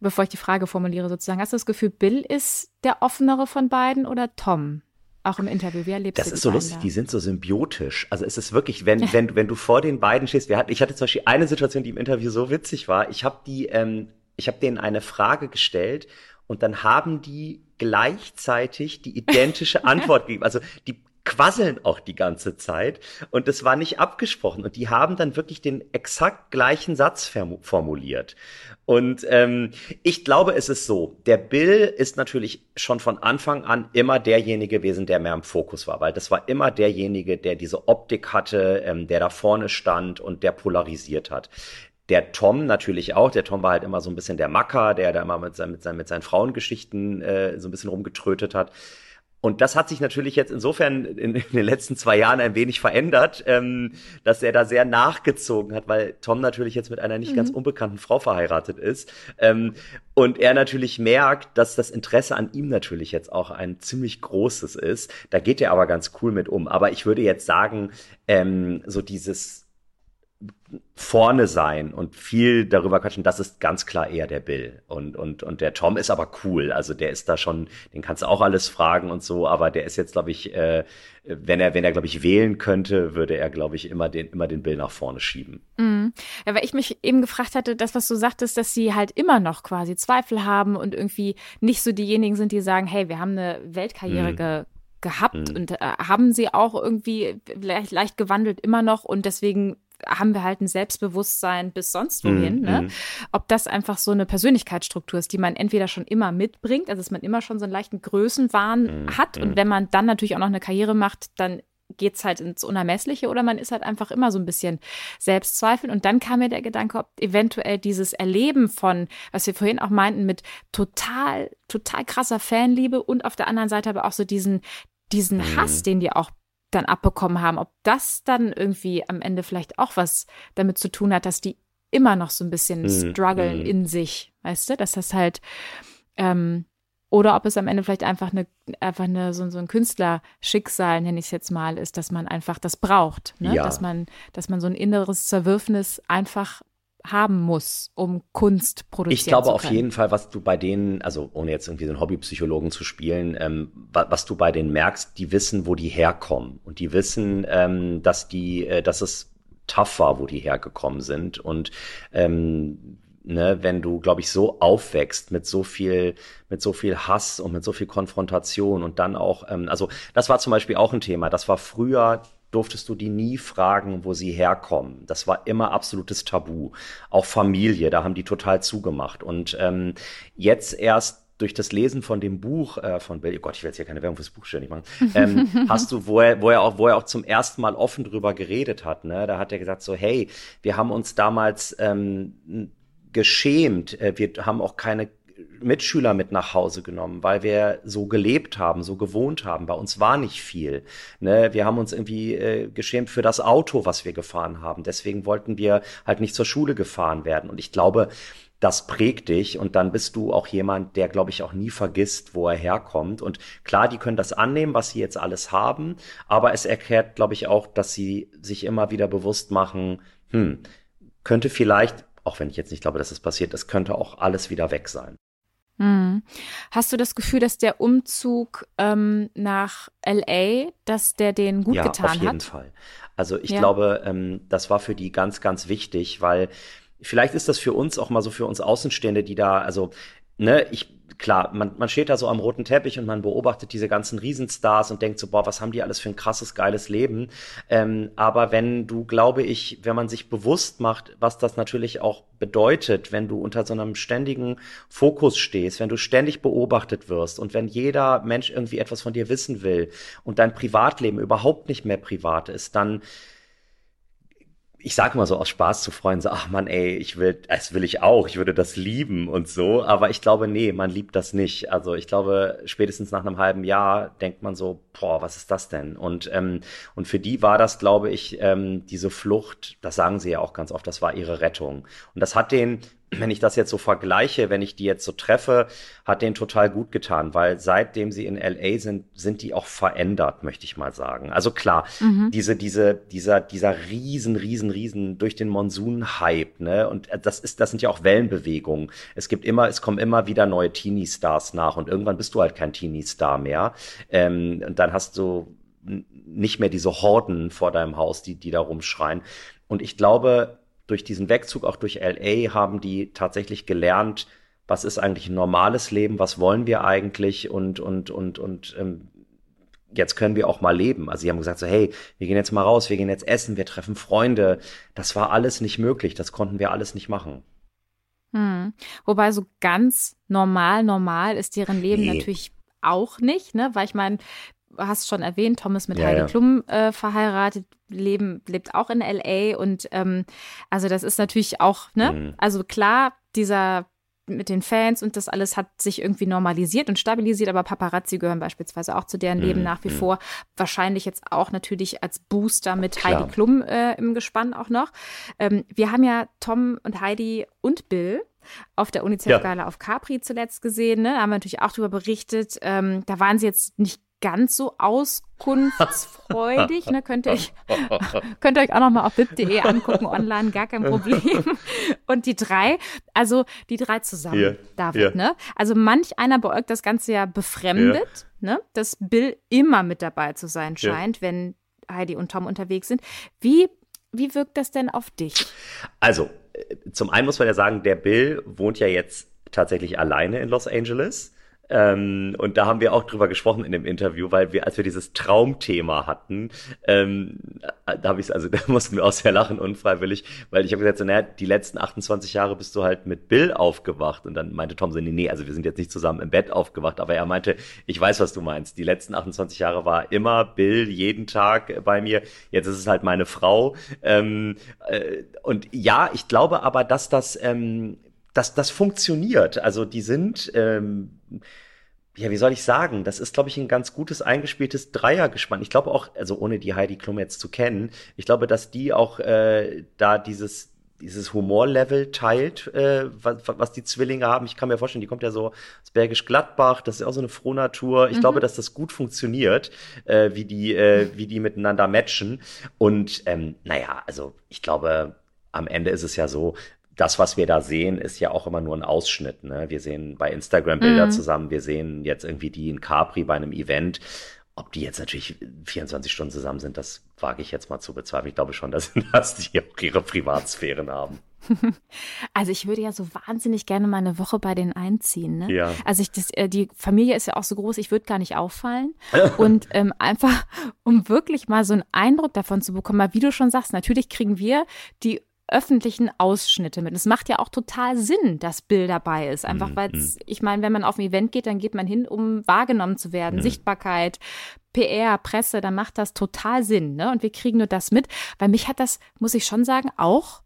Speaker 2: bevor ich die Frage formuliere sozusagen, hast du das Gefühl, Bill ist der offenere von beiden oder Tom? Auch im Interview, wie erlebst
Speaker 3: das du Das ist so lustig, da? die sind so symbiotisch. Also es ist wirklich, wenn, wenn, wenn du vor den beiden stehst, wir hatten, ich hatte zum Beispiel eine Situation, die im Interview so witzig war. Ich habe die, ähm, ich habe denen eine Frage gestellt und dann haben die gleichzeitig die identische Antwort gegeben. Also die quasseln auch die ganze Zeit und es war nicht abgesprochen und die haben dann wirklich den exakt gleichen Satz formuliert. Und ähm, ich glaube, es ist so, der Bill ist natürlich schon von Anfang an immer derjenige gewesen, der mehr im Fokus war, weil das war immer derjenige, der diese Optik hatte, ähm, der da vorne stand und der polarisiert hat. Der Tom natürlich auch. Der Tom war halt immer so ein bisschen der Macker, der da immer mit, seinen, mit, seinen, mit seinen Frauengeschichten äh, so ein bisschen rumgetrötet hat. Und das hat sich natürlich jetzt insofern in, in den letzten zwei Jahren ein wenig verändert, ähm, dass er da sehr nachgezogen hat, weil Tom natürlich jetzt mit einer nicht mhm. ganz unbekannten Frau verheiratet ist. Ähm, und er natürlich merkt, dass das Interesse an ihm natürlich jetzt auch ein ziemlich großes ist. Da geht er aber ganz cool mit um. Aber ich würde jetzt sagen, ähm, so dieses vorne sein und viel darüber quatschen, das ist ganz klar eher der Bill. Und, und, und der Tom ist aber cool. Also der ist da schon, den kannst du auch alles fragen und so, aber der ist jetzt, glaube ich, äh, wenn er, wenn er, glaube ich, wählen könnte, würde er, glaube ich, immer den, immer den Bill nach vorne schieben.
Speaker 2: Mhm. Ja, weil ich mich eben gefragt hatte, das, was du sagtest, dass sie halt immer noch quasi Zweifel haben und irgendwie nicht so diejenigen sind, die sagen, hey, wir haben eine Weltkarriere mhm. ge gehabt mhm. und äh, haben sie auch irgendwie leicht, leicht gewandelt immer noch und deswegen haben wir halt ein Selbstbewusstsein bis sonst wohin. Mm, ne? Mm. Ob das einfach so eine Persönlichkeitsstruktur ist, die man entweder schon immer mitbringt, also dass man immer schon so einen leichten Größenwahn mm, hat. Und wenn man dann natürlich auch noch eine Karriere macht, dann geht es halt ins Unermessliche oder man ist halt einfach immer so ein bisschen Selbstzweifel. Und dann kam mir der Gedanke, ob eventuell dieses Erleben von, was wir vorhin auch meinten, mit total, total krasser Fanliebe und auf der anderen Seite aber auch so diesen, diesen mhm. Hass, den die auch dann abbekommen haben, ob das dann irgendwie am Ende vielleicht auch was damit zu tun hat, dass die immer noch so ein bisschen mhm. strugglen mhm. in sich, weißt du, dass das halt ähm, oder ob es am Ende vielleicht einfach eine, einfach eine, so, so ein Künstlerschicksal, nenne ich es jetzt mal, ist, dass man einfach das braucht. Ne? Ja. Dass man, dass man so ein inneres Zerwürfnis einfach haben muss, um Kunst produzieren
Speaker 3: Ich glaube auf jeden Fall, was du bei denen, also ohne jetzt irgendwie so einen Hobbypsychologen zu spielen, ähm, was du bei denen merkst, die wissen, wo die herkommen. Und die wissen, ähm, dass die, äh, dass es tough war, wo die hergekommen sind. Und ähm, ne, wenn du, glaube ich, so aufwächst mit so viel, mit so viel Hass und mit so viel Konfrontation und dann auch, ähm, also das war zum Beispiel auch ein Thema. Das war früher durftest du die nie fragen, wo sie herkommen. Das war immer absolutes Tabu. Auch Familie, da haben die total zugemacht. Und ähm, jetzt erst durch das Lesen von dem Buch äh, von Bill, oh Gott, ich will jetzt hier keine Werbung fürs Buch ständig machen, ähm, hast du, wo er, wo er auch, wo er auch zum ersten Mal offen drüber geredet hat, ne, da hat er gesagt so, hey, wir haben uns damals ähm, geschämt. Äh, wir haben auch keine Mitschüler mit nach Hause genommen, weil wir so gelebt haben, so gewohnt haben. Bei uns war nicht viel. Ne? Wir haben uns irgendwie äh, geschämt für das Auto, was wir gefahren haben. Deswegen wollten wir halt nicht zur Schule gefahren werden. Und ich glaube, das prägt dich und dann bist du auch jemand, der, glaube ich, auch nie vergisst, wo er herkommt. Und klar, die können das annehmen, was sie jetzt alles haben, aber es erklärt, glaube ich, auch, dass sie sich immer wieder bewusst machen, hm, könnte vielleicht auch wenn ich jetzt nicht glaube, dass es das passiert, es könnte auch alles wieder weg sein.
Speaker 2: Hm. Hast du das Gefühl, dass der Umzug ähm, nach LA, dass der den gut
Speaker 3: ja,
Speaker 2: getan hat?
Speaker 3: Ja, auf jeden Fall. Also ich ja. glaube, ähm, das war für die ganz, ganz wichtig, weil vielleicht ist das für uns auch mal so für uns Außenstehende, die da, also ne, ich klar, man, man steht da so am roten Teppich und man beobachtet diese ganzen Riesenstars und denkt so, boah, was haben die alles für ein krasses, geiles Leben. Ähm, aber wenn du, glaube ich, wenn man sich bewusst macht, was das natürlich auch bedeutet, wenn du unter so einem ständigen Fokus stehst, wenn du ständig beobachtet wirst und wenn jeder Mensch irgendwie etwas von dir wissen will und dein Privatleben überhaupt nicht mehr privat ist, dann ich sage mal so aus Spaß zu Freunden, so, ach man, ey, ich will, das will ich auch, ich würde das lieben und so, aber ich glaube, nee, man liebt das nicht. Also ich glaube, spätestens nach einem halben Jahr denkt man so, boah, was ist das denn? Und, ähm, und für die war das, glaube ich, ähm, diese Flucht, das sagen sie ja auch ganz oft, das war ihre Rettung. Und das hat den wenn ich das jetzt so vergleiche, wenn ich die jetzt so treffe, hat denen total gut getan, weil seitdem sie in LA sind, sind die auch verändert, möchte ich mal sagen. Also klar, mhm. diese, diese, dieser, dieser riesen, riesen, riesen durch den Monsun-Hype, ne? Und das ist, das sind ja auch Wellenbewegungen. Es gibt immer, es kommen immer wieder neue Teenie-Stars nach und irgendwann bist du halt kein Teenie-Star mehr. Ähm, und dann hast du nicht mehr diese Horden vor deinem Haus, die, die da rumschreien. Und ich glaube, durch diesen Wegzug, auch durch LA, haben die tatsächlich gelernt, was ist eigentlich ein normales Leben, was wollen wir eigentlich und, und, und, und ähm, jetzt können wir auch mal leben. Also sie haben gesagt so, hey, wir gehen jetzt mal raus, wir gehen jetzt essen, wir treffen Freunde. Das war alles nicht möglich, das konnten wir alles nicht machen.
Speaker 2: Hm. Wobei so ganz normal, normal ist deren Leben nee. natürlich auch nicht, ne? Weil ich meine, hast schon erwähnt, Thomas mit ja, Heidi ja. Klum äh, verheiratet, leben, lebt auch in LA und ähm, also das ist natürlich auch, ne? Mhm. Also klar, dieser mit den Fans und das alles hat sich irgendwie normalisiert und stabilisiert, aber Paparazzi gehören beispielsweise auch zu deren Leben mhm. nach wie mhm. vor. Wahrscheinlich jetzt auch natürlich als Booster mit Klar. Heidi Klum äh, im Gespann auch noch. Ähm, wir haben ja Tom und Heidi und Bill auf der UNICEF-Gala ja. auf Capri zuletzt gesehen. Ne? Da haben wir natürlich auch darüber berichtet. Ähm, da waren sie jetzt nicht ganz so auskunftsfreudig. ne? könnt, ihr euch, könnt ihr euch auch noch mal auf bib.de angucken, online, gar kein Problem. Und die drei, also die drei zusammen, yeah. David, yeah. ne? Also manch einer euch das Ganze ja befremdet, yeah. ne? Dass Bill immer mit dabei zu sein scheint, wenn Heidi und Tom unterwegs sind. Wie, wie wirkt das denn auf dich?
Speaker 3: Also, äh, zum einen muss man ja sagen, der Bill wohnt ja jetzt tatsächlich alleine in Los Angeles Ähm, und da haben wir auch drüber gesprochen in dem Interview, weil wir, als wir dieses Traumthema hatten, ähm, da habe ich also da mussten wir auch sehr lachen unfreiwillig, weil ich habe gesagt, so, naja, die letzten 28 Jahre bist du halt mit Bill aufgewacht. Und dann meinte Tom so, nee, nee, also wir sind jetzt nicht zusammen im Bett aufgewacht, aber er meinte, ich weiß, was du meinst. Die letzten 28 Jahre war immer Bill jeden Tag bei mir. Jetzt ist es halt meine Frau. Ähm, äh, und ja, ich glaube aber, dass das ähm, das, das funktioniert. Also die sind, ähm, ja, wie soll ich sagen, das ist, glaube ich, ein ganz gutes eingespieltes Dreiergespann. Ich glaube auch, also ohne die Heidi Klum jetzt zu kennen, ich glaube, dass die auch äh, da dieses dieses Humorlevel teilt, äh, was, was die Zwillinge haben. Ich kann mir vorstellen, die kommt ja so aus Bergisch Gladbach, das ist auch so eine Frohnatur. Ich mhm. glaube, dass das gut funktioniert, äh, wie die, äh, wie die miteinander matchen. Und ähm, naja, also ich glaube, am Ende ist es ja so, das, was wir da sehen, ist ja auch immer nur ein Ausschnitt. Ne? Wir sehen bei Instagram Bilder mhm. zusammen, wir sehen jetzt irgendwie die in Capri bei einem Event. Ob die jetzt natürlich 24 Stunden zusammen sind, das wage ich jetzt mal zu bezweifeln. Ich glaube schon, dass, dass die auch ihre Privatsphären haben.
Speaker 2: Also ich würde ja so wahnsinnig gerne mal eine Woche bei denen einziehen. Ne?
Speaker 3: Ja.
Speaker 2: Also ich, das, äh, die Familie ist ja auch so groß, ich würde gar nicht auffallen. Und ähm, einfach, um wirklich mal so einen Eindruck davon zu bekommen, weil wie du schon sagst, natürlich kriegen wir die öffentlichen Ausschnitte mit. Es macht ja auch total Sinn, dass Bill dabei ist. Einfach mhm, weil es, mhm. ich meine, wenn man auf ein Event geht, dann geht man hin, um wahrgenommen zu werden. Mhm. Sichtbarkeit, PR, Presse, dann macht das total Sinn. Ne? Und wir kriegen nur das mit. Weil mich hat das, muss ich schon sagen, auch,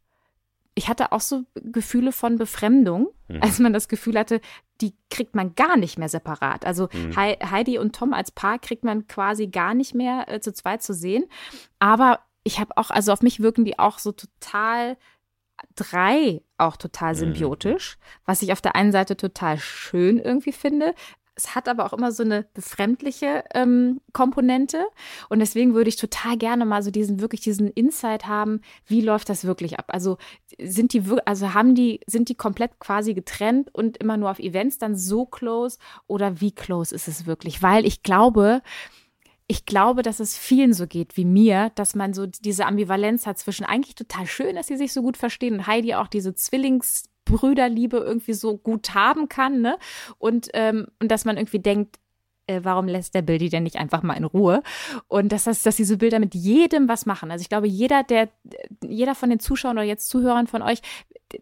Speaker 2: ich hatte auch so Gefühle von Befremdung, mhm. als man das Gefühl hatte, die kriegt man gar nicht mehr separat. Also mhm. Heidi und Tom als Paar kriegt man quasi gar nicht mehr äh, zu zweit zu sehen. Aber ich habe auch, also auf mich wirken die auch so total drei auch total mhm. symbiotisch, was ich auf der einen Seite total schön irgendwie finde. Es hat aber auch immer so eine befremdliche ähm, Komponente. Und deswegen würde ich total gerne mal so diesen, wirklich diesen Insight haben, wie läuft das wirklich ab? Also sind die, also haben die, sind die komplett quasi getrennt und immer nur auf Events dann so close oder wie close ist es wirklich? Weil ich glaube, ich glaube, dass es vielen so geht wie mir, dass man so diese Ambivalenz hat zwischen eigentlich total schön, dass sie sich so gut verstehen und Heidi auch diese Zwillingsbrüderliebe irgendwie so gut haben kann, ne? Und, ähm, und dass man irgendwie denkt, äh, warum lässt der Bild die denn nicht einfach mal in Ruhe? Und dass, das, dass diese Bilder mit jedem was machen. Also ich glaube, jeder, der, jeder von den Zuschauern oder jetzt Zuhörern von euch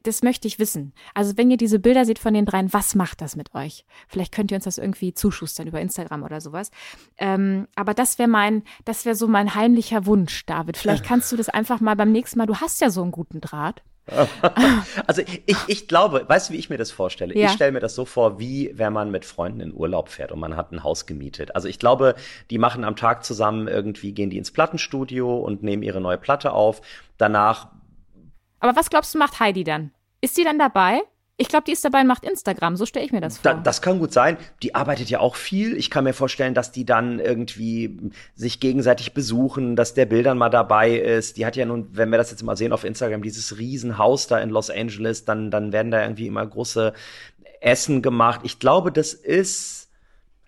Speaker 2: das möchte ich wissen. Also wenn ihr diese Bilder seht von den dreien, was macht das mit euch? Vielleicht könnt ihr uns das irgendwie zuschustern über Instagram oder sowas. Ähm, aber das wäre mein, das wäre so mein heimlicher Wunsch, David. Vielleicht kannst du das einfach mal beim nächsten Mal. Du hast ja so einen guten Draht.
Speaker 3: also ich, ich glaube, weißt du, wie ich mir das vorstelle? Ja. Ich stelle mir das so vor, wie wenn man mit Freunden in Urlaub fährt und man hat ein Haus gemietet. Also ich glaube, die machen am Tag zusammen irgendwie, gehen die ins Plattenstudio und nehmen ihre neue Platte auf. Danach
Speaker 2: aber was glaubst du, macht Heidi dann? Ist sie dann dabei? Ich glaube, die ist dabei und macht Instagram. So stelle ich mir das vor.
Speaker 3: Da, das kann gut sein. Die arbeitet ja auch viel. Ich kann mir vorstellen, dass die dann irgendwie sich gegenseitig besuchen, dass der Bill dann mal dabei ist. Die hat ja nun, wenn wir das jetzt mal sehen auf Instagram, dieses Riesenhaus da in Los Angeles, dann, dann werden da irgendwie immer große Essen gemacht. Ich glaube, das ist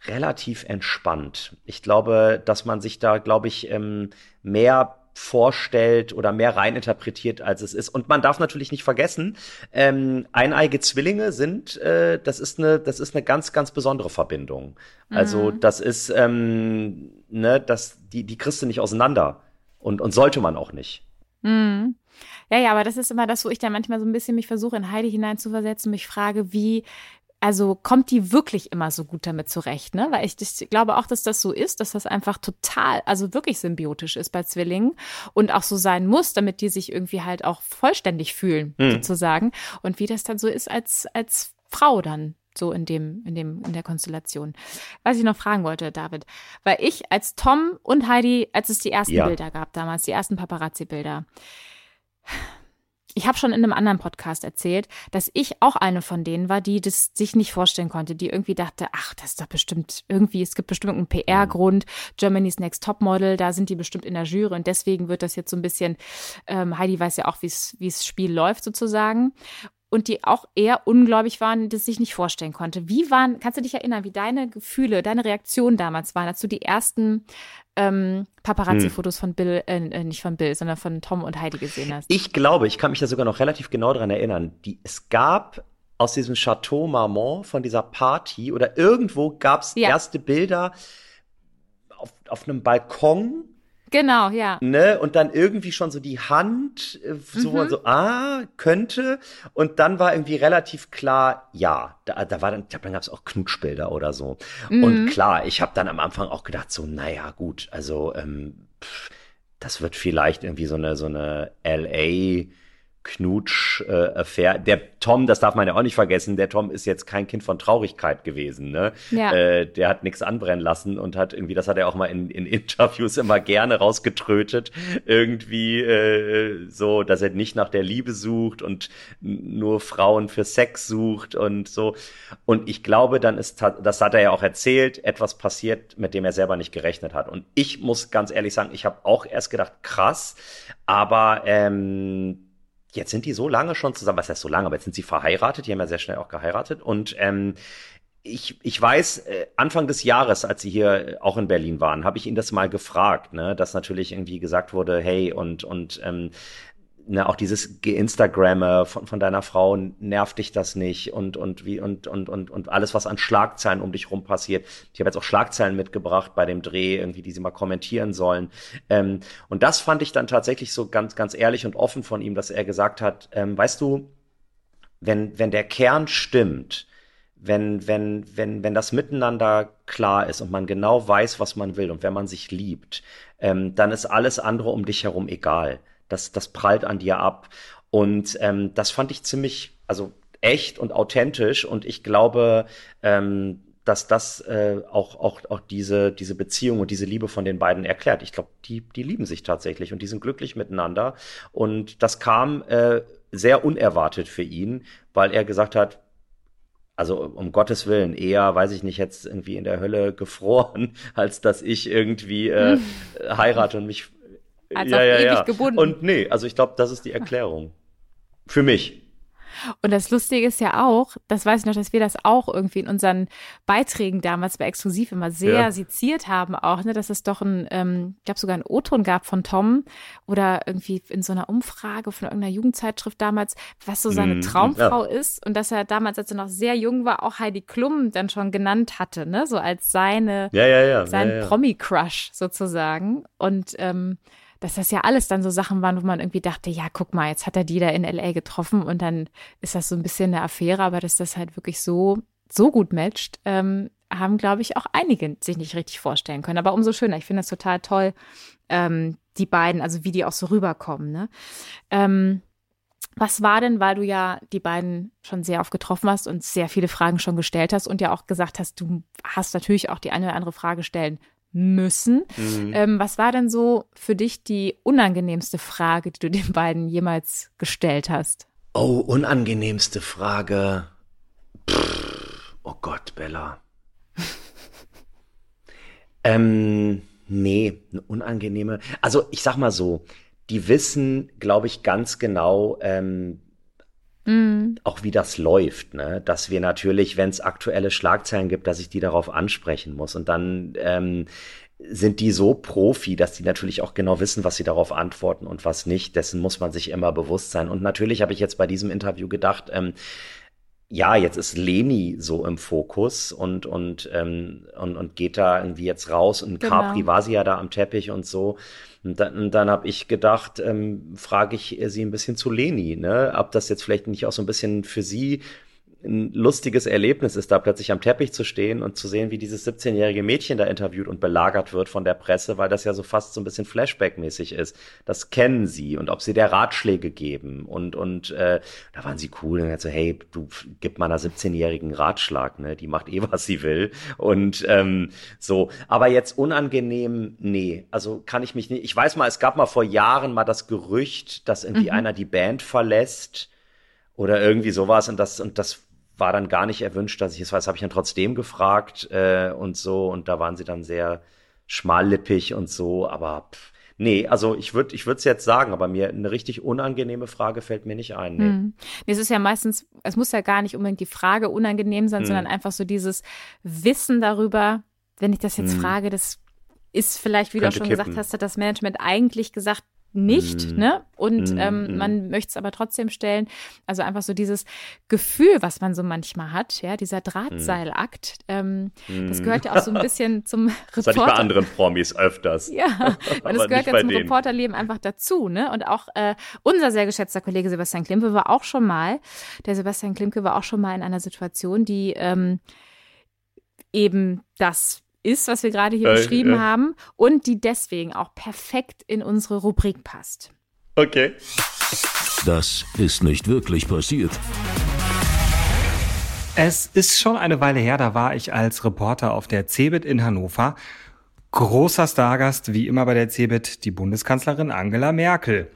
Speaker 3: relativ entspannt. Ich glaube, dass man sich da, glaube ich, ähm, mehr vorstellt oder mehr reininterpretiert, als es ist. Und man darf natürlich nicht vergessen, ähm, eineige Zwillinge sind, äh, das ist eine, das ist eine ganz, ganz besondere Verbindung. Also mhm. das ist, ähm, ne, das, die, die kriegst du nicht auseinander. Und, und sollte man auch nicht.
Speaker 2: Mhm. Ja, ja, aber das ist immer das, wo ich dann manchmal so ein bisschen mich versuche, in Heidi hineinzuversetzen, mich frage, wie, also kommt die wirklich immer so gut damit zurecht, ne? Weil ich, ich, glaube auch, dass das so ist, dass das einfach total, also wirklich symbiotisch ist bei Zwillingen und auch so sein muss, damit die sich irgendwie halt auch vollständig fühlen, mhm. sozusagen. Und wie das dann so ist als, als Frau dann so in dem, in dem, in der Konstellation. Was ich noch fragen wollte, David, weil ich als Tom und Heidi, als es die ersten ja. Bilder gab damals, die ersten Paparazzi-Bilder, ich habe schon in einem anderen Podcast erzählt, dass ich auch eine von denen war, die das sich nicht vorstellen konnte, die irgendwie dachte, ach, das ist doch bestimmt irgendwie, es gibt bestimmt einen PR-Grund, Germany's Next Topmodel, da sind die bestimmt in der Jury und deswegen wird das jetzt so ein bisschen, ähm, Heidi weiß ja auch, wie es Spiel läuft sozusagen und die auch eher ungläubig waren, das sich nicht vorstellen konnte. Wie waren, kannst du dich erinnern, wie deine Gefühle, deine Reaktionen damals waren, als du die ersten ähm, Paparazzi-Fotos hm. von Bill, äh, äh, nicht von Bill, sondern von Tom und Heidi gesehen hast?
Speaker 3: Ich glaube, ich kann mich da sogar noch relativ genau dran erinnern. Die, es gab aus diesem Chateau Marmont, von dieser Party oder irgendwo gab es ja. erste Bilder auf, auf einem Balkon.
Speaker 2: Genau, ja.
Speaker 3: Ne? Und dann irgendwie schon so die Hand, äh, so, mhm. so, ah, könnte. Und dann war irgendwie relativ klar, ja. Da, da war dann, ich glaube, dann gab es auch Knutschbilder oder so. Mhm. Und klar, ich habe dann am Anfang auch gedacht, so, naja, gut, also ähm, pff, das wird vielleicht irgendwie so eine, so eine LA Knutsch-Affair. Äh, der Tom, das darf man ja auch nicht vergessen, der Tom ist jetzt kein Kind von Traurigkeit gewesen. Ne? Ja. Äh, der hat nichts anbrennen lassen und hat irgendwie, das hat er auch mal in, in Interviews immer gerne rausgetrötet, irgendwie äh, so, dass er nicht nach der Liebe sucht und nur Frauen für Sex sucht und so. Und ich glaube, dann ist, das hat er ja auch erzählt, etwas passiert, mit dem er selber nicht gerechnet hat. Und ich muss ganz ehrlich sagen, ich habe auch erst gedacht, krass, aber ähm, jetzt sind die so lange schon zusammen, was heißt so lange, aber jetzt sind sie verheiratet, die haben ja sehr schnell auch geheiratet. Und ähm, ich, ich weiß, äh, Anfang des Jahres, als sie hier auch in Berlin waren, habe ich ihn das mal gefragt, ne, dass natürlich irgendwie gesagt wurde, hey, und, und ähm, ne, auch dieses Instagramme von, von deiner Frau, nervt dich das nicht und, und wie, und, und, und, und alles, was an Schlagzeilen um dich rum passiert. Ich habe jetzt auch Schlagzeilen mitgebracht bei dem Dreh, irgendwie, die sie mal kommentieren sollen. Ähm, und das fand ich dann tatsächlich so ganz, ganz ehrlich und offen von ihm, dass er gesagt hat, ähm, weißt du, wenn, wenn der Kern stimmt, wenn, wenn, wenn, wenn das Miteinander klar ist und man genau weiß, was man will und wenn man sich liebt, ähm, dann ist alles andere um dich herum egal. Das, das prallt an dir ab. Und ähm, das fand ich ziemlich, also echt und authentisch. Und ich glaube, ähm, dass das äh, auch, auch, auch diese, diese Beziehung und diese Liebe von den beiden erklärt. Ich glaube, die, die lieben sich tatsächlich und die sind glücklich miteinander. Und das kam äh, sehr unerwartet für ihn, weil er gesagt hat, also um Gottes Willen, eher, weiß ich nicht, jetzt irgendwie in der Hölle gefroren, als dass ich irgendwie äh, heirate und mich
Speaker 2: als ja, auf ja, ewig ja. gebunden.
Speaker 3: Und nee, also ich glaube, das ist die Erklärung. Für mich.
Speaker 2: Und das Lustige ist ja auch, das weiß ich noch, dass wir das auch irgendwie in unseren Beiträgen damals bei Exklusiv immer sehr ja. seziert haben, auch, ne, dass es doch ein, ähm, ich glaube sogar ein O-Ton gab von Tom oder irgendwie in so einer Umfrage von irgendeiner Jugendzeitschrift damals, was so seine mm, Traumfrau ja. ist und dass er damals, als er noch sehr jung war, auch Heidi Klum dann schon genannt hatte, ne, so als seine,
Speaker 3: ja, ja, ja,
Speaker 2: sein Promi-Crush sozusagen und ähm, dass das ja alles dann so Sachen waren, wo man irgendwie dachte, ja, guck mal, jetzt hat er die da in LA getroffen und dann ist das so ein bisschen eine Affäre, aber dass das halt wirklich so, so gut matcht, ähm, haben, glaube ich, auch einige sich nicht richtig vorstellen können. Aber umso schöner. Ich finde das total toll, ähm, die beiden, also wie die auch so rüberkommen. Ne? Ähm, was war denn, weil du ja die beiden schon sehr oft getroffen hast und sehr viele Fragen schon gestellt hast und ja auch gesagt hast, du hast natürlich auch die eine oder andere Frage stellen müssen. Mhm. Ähm, was war denn so für dich die unangenehmste Frage, die du den beiden jemals gestellt hast?
Speaker 3: Oh, unangenehmste Frage. Pff, oh Gott, Bella. ähm, nee, eine unangenehme. Also ich sag mal so, die wissen, glaube ich, ganz genau, ähm, mhm. auch wie das läuft, ne? Dass wir natürlich, wenn es aktuelle Schlagzeilen gibt, dass ich die darauf ansprechen muss. Und dann ähm, sind die so Profi, dass die natürlich auch genau wissen, was sie darauf antworten und was nicht. Dessen muss man sich immer bewusst sein. Und natürlich habe ich jetzt bei diesem Interview gedacht, ähm, ja, jetzt ist Leni so im Fokus und, und, ähm, und, und geht da irgendwie jetzt raus und genau. Capri war sie ja da am Teppich und so. Und dann, dann habe ich gedacht, ähm, frage ich sie ein bisschen zu Leni, ne? Ob das jetzt vielleicht nicht auch so ein bisschen für sie ein lustiges Erlebnis ist, da plötzlich am Teppich zu stehen und zu sehen, wie dieses 17-jährige Mädchen da interviewt und belagert wird von der Presse, weil das ja so fast so ein bisschen Flashback-mäßig ist. Das kennen sie und ob sie der Ratschläge geben und und äh, da waren sie cool und so, hey, du gib meiner 17-jährigen Ratschlag, ne? Die macht eh was sie will und ähm, so. Aber jetzt unangenehm, nee, also kann ich mich nicht. Ich weiß mal, es gab mal vor Jahren mal das Gerücht, dass irgendwie mhm. einer die Band verlässt oder irgendwie sowas und das und das war dann gar nicht erwünscht, dass ich es weiß, habe ich dann trotzdem gefragt äh, und so und da waren sie dann sehr schmallippig und so, aber pff, nee, also ich würde ich würde es jetzt sagen, aber mir eine richtig unangenehme Frage fällt mir nicht ein. Nee. Hm.
Speaker 2: Es ist ja meistens, es muss ja gar nicht unbedingt die Frage unangenehm sein, hm. sondern einfach so dieses Wissen darüber, wenn ich das jetzt hm. frage, das ist vielleicht, wie Könnte du schon kippen. gesagt hast, hat das Management eigentlich gesagt, nicht, mm. ne? Und mm, ähm, mm. man möchte es aber trotzdem stellen. Also einfach so dieses Gefühl, was man so manchmal hat, ja, dieser Drahtseilakt, ähm, das gehört ja auch so ein bisschen zum Reporter. Das hatte
Speaker 3: ich bei anderen Promis öfters.
Speaker 2: ja, und das gehört ja zum denen. Reporterleben einfach dazu, ne? Und auch äh, unser sehr geschätzter Kollege Sebastian Klimke war auch schon mal, der Sebastian Klimke war auch schon mal in einer Situation, die ähm, eben das ist, was wir gerade hier äh, beschrieben ja. haben und die deswegen auch perfekt in unsere Rubrik passt.
Speaker 3: Okay.
Speaker 1: Das ist nicht wirklich passiert.
Speaker 4: Es ist schon eine Weile her, da war ich als Reporter auf der CeBIT in Hannover. Großer Stargast, wie immer bei der CeBIT, die Bundeskanzlerin Angela Merkel.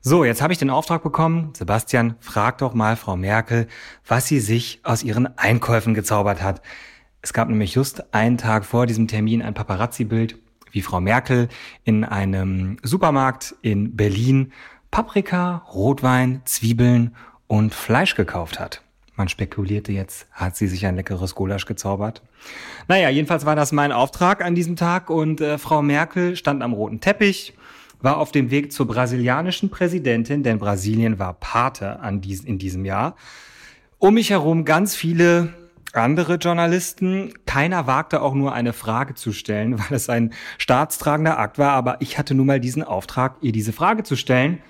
Speaker 4: So, jetzt habe ich den Auftrag bekommen. Sebastian, frag doch mal Frau Merkel, was sie sich aus ihren Einkäufen gezaubert hat. Es gab nämlich just einen Tag vor diesem Termin ein Paparazzi-Bild, wie Frau Merkel in einem Supermarkt in Berlin Paprika, Rotwein, Zwiebeln und Fleisch gekauft hat. Man spekulierte jetzt, hat sie sich ein leckeres Gulasch gezaubert? Naja, jedenfalls war das mein Auftrag an diesem Tag und äh, Frau Merkel stand am roten Teppich, war auf dem Weg zur brasilianischen Präsidentin, denn Brasilien war Pate an dies, in diesem Jahr. Um mich herum ganz viele andere Journalisten. Keiner wagte auch nur eine Frage zu stellen, weil es ein staatstragender Akt war. Aber ich hatte nun mal diesen Auftrag, ihr diese Frage zu stellen.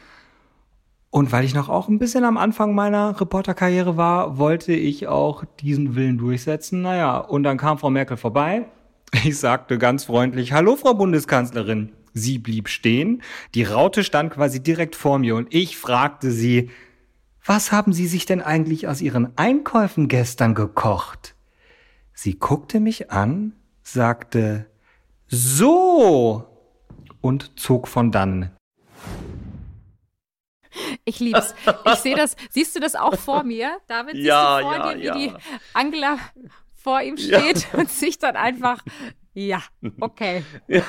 Speaker 4: Und weil ich noch auch ein bisschen am Anfang meiner Reporterkarriere war, wollte ich auch diesen Willen durchsetzen. Naja, und dann kam Frau Merkel vorbei. Ich sagte ganz freundlich, Hallo, Frau Bundeskanzlerin. Sie blieb stehen. Die Raute stand quasi direkt vor mir und ich fragte sie, was haben Sie sich denn eigentlich aus Ihren Einkäufen gestern gekocht? Sie guckte mich an, sagte So und zog von dann.
Speaker 2: Ich lieb's. Ich sehe das. Siehst du das auch vor mir? David, siehst ja, du vor ja, dir, wie ja. die Angela vor ihm steht ja. und sich dann einfach ja, okay. Ja.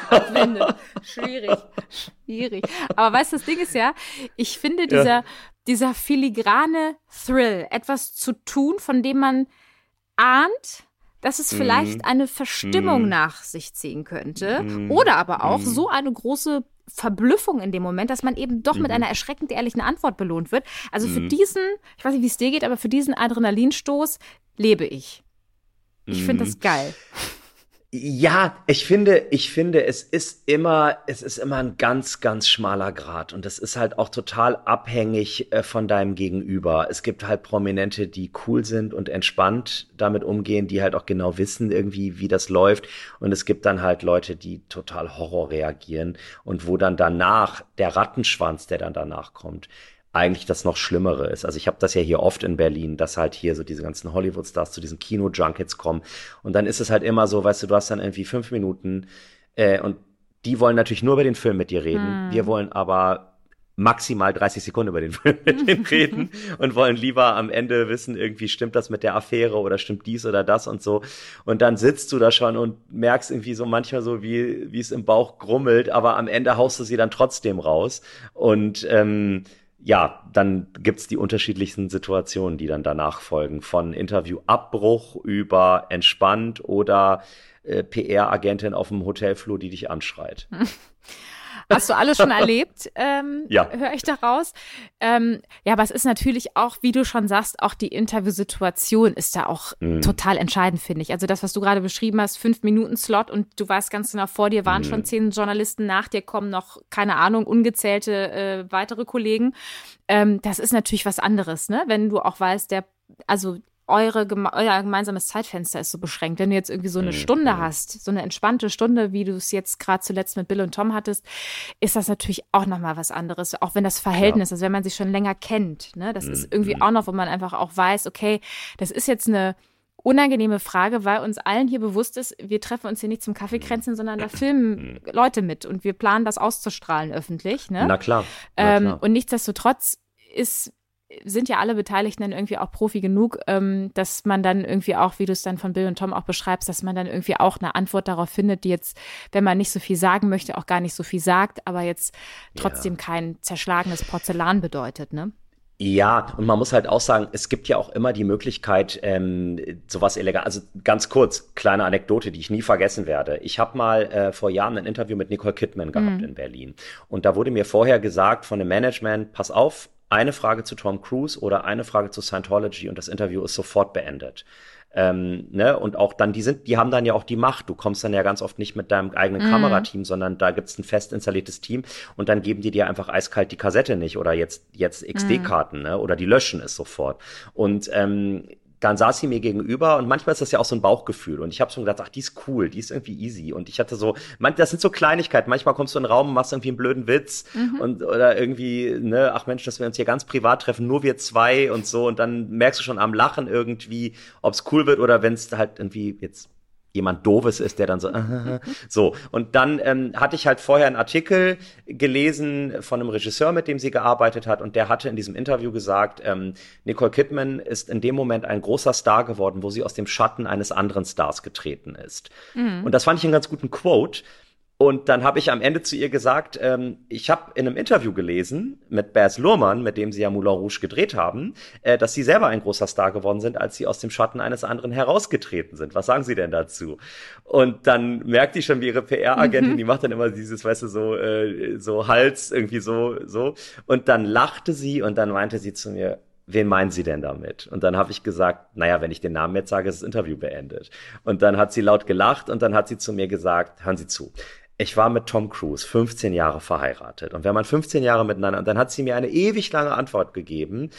Speaker 2: Schwierig, schwierig. Aber weißt du, das Ding ist ja, ich finde dieser, ja dieser filigrane Thrill, etwas zu tun, von dem man ahnt, dass es vielleicht mm. eine Verstimmung mm. nach sich ziehen könnte. Mm. Oder aber auch mhm. so eine große Verblüffung in dem Moment, dass man eben doch mit mhm. einer erschreckend ehrlichen Antwort belohnt wird. Also für mhm. diesen, ich weiß nicht, wie es dir geht, aber für diesen Adrenalinstoß lebe ich. Ich finde das geil.
Speaker 3: Ja, ich finde, ich finde, es ist immer, es ist immer ein ganz, ganz schmaler Grad und das ist halt auch total abhängig äh, von deinem Gegenüber. Es gibt halt Prominente, die cool sind und entspannt damit umgehen, die halt auch genau wissen irgendwie, wie das läuft und es gibt dann halt Leute, die total Horror reagieren und wo dann danach der Rattenschwanz, der dann danach kommt, eigentlich das noch Schlimmere ist. Also ich habe das ja hier oft in Berlin, dass halt hier so diese ganzen Hollywood-Stars zu diesen Kino-Junkets kommen. Und dann ist es halt immer so, weißt du, du hast dann irgendwie fünf Minuten äh, und die wollen natürlich nur über den Film mit dir reden. Hm. Wir wollen aber maximal 30 Sekunden über den Film mit denen reden und wollen lieber am Ende wissen, irgendwie stimmt das mit der Affäre oder stimmt dies oder das und so. Und dann sitzt du da schon und merkst irgendwie so manchmal so, wie, wie es im Bauch grummelt, aber am Ende haust du sie dann trotzdem raus. Und ähm, ja, dann gibt's die unterschiedlichsten Situationen, die dann danach folgen. Von Interviewabbruch über entspannt oder äh, PR-Agentin auf dem Hotelflur, die dich anschreit.
Speaker 2: Hast du alles schon erlebt? Ähm, ja. Höre ich daraus. Ähm, ja, aber es ist natürlich auch, wie du schon sagst, auch die Interviewsituation ist da auch mm. total entscheidend, finde ich. Also das, was du gerade beschrieben hast, fünf Minuten Slot und du weißt ganz genau, vor dir waren mm. schon zehn Journalisten, nach dir kommen noch, keine Ahnung, ungezählte äh, weitere Kollegen. Ähm, das ist natürlich was anderes, ne? Wenn du auch weißt, der also eure, euer gemeinsames Zeitfenster ist so beschränkt. Wenn du jetzt irgendwie so eine mhm. Stunde hast, so eine entspannte Stunde, wie du es jetzt gerade zuletzt mit Bill und Tom hattest, ist das natürlich auch nochmal was anderes. Auch wenn das Verhältnis, ja. also wenn man sich schon länger kennt, ne, das mhm. ist irgendwie mhm. auch noch, wo man einfach auch weiß, okay, das ist jetzt eine unangenehme Frage, weil uns allen hier bewusst ist, wir treffen uns hier nicht zum Kaffeekränzen, sondern da filmen mhm. Leute mit und wir planen das auszustrahlen öffentlich. Ne?
Speaker 3: Na klar. Na
Speaker 2: ähm, klar. und nichtsdestotrotz ist sind ja alle Beteiligten dann irgendwie auch Profi genug, ähm, dass man dann irgendwie auch, wie du es dann von Bill und Tom auch beschreibst, dass man dann irgendwie auch eine Antwort darauf findet, die jetzt, wenn man nicht so viel sagen möchte, auch gar nicht so viel sagt, aber jetzt trotzdem ja. kein zerschlagenes Porzellan bedeutet, ne?
Speaker 3: Ja, und man muss halt auch sagen, es gibt ja auch immer die Möglichkeit, ähm, sowas illegal. Also ganz kurz, kleine Anekdote, die ich nie vergessen werde. Ich habe mal äh, vor Jahren ein Interview mit Nicole Kidman gehabt mhm. in Berlin. Und da wurde mir vorher gesagt von dem Management, pass auf, eine Frage zu Tom Cruise oder eine Frage zu Scientology und das Interview ist sofort beendet. Ähm, ne? Und auch dann, die sind, die haben dann ja auch die Macht. Du kommst dann ja ganz oft nicht mit deinem eigenen mhm. Kamerateam, sondern da gibt's ein fest installiertes Team und dann geben die dir einfach eiskalt die Kassette nicht oder jetzt, jetzt XD-Karten, mhm. ne? Oder die löschen es sofort. Und ähm, dann saß sie mir gegenüber und manchmal ist das ja auch so ein Bauchgefühl. Und ich habe schon gedacht, ach, die ist cool, die ist irgendwie easy. Und ich hatte so, man, das sind so Kleinigkeiten, manchmal kommst du in den Raum und machst irgendwie einen blöden Witz mhm. und oder irgendwie, ne, ach Mensch, dass wir uns hier ganz privat treffen, nur wir zwei und so. Und dann merkst du schon am Lachen irgendwie, ob's cool wird oder wenn es halt irgendwie jetzt jemand doofes ist, der dann so, so. Und dann ähm, hatte ich halt vorher einen Artikel gelesen von einem Regisseur, mit dem sie gearbeitet hat, und der hatte in diesem Interview gesagt, ähm, Nicole Kidman ist in dem Moment ein großer Star geworden, wo sie aus dem Schatten eines anderen Stars getreten ist. Mhm. Und das fand ich einen ganz guten Quote. Und dann habe ich am Ende zu ihr gesagt, ähm, ich habe in einem Interview gelesen mit Baz Luhrmann, mit dem sie ja Moulin Rouge gedreht haben, äh, dass sie selber ein großer Star geworden sind, als sie aus dem Schatten eines anderen herausgetreten sind. Was sagen Sie denn dazu? Und dann merkt die schon, wie ihre PR-Agentin, mhm. die macht dann immer dieses, weißt du, so, äh, so Hals, irgendwie so, so. Und dann lachte sie und dann meinte sie zu mir, wen meinen Sie denn damit? Und dann habe ich gesagt, naja, wenn ich den Namen jetzt sage, ist das Interview beendet. Und dann hat sie laut gelacht und dann hat sie zu mir gesagt, hören Sie zu, ich war mit Tom Cruise 15 Jahre verheiratet. Und wenn man 15 Jahre miteinander, und dann hat sie mir eine ewig lange Antwort gegeben.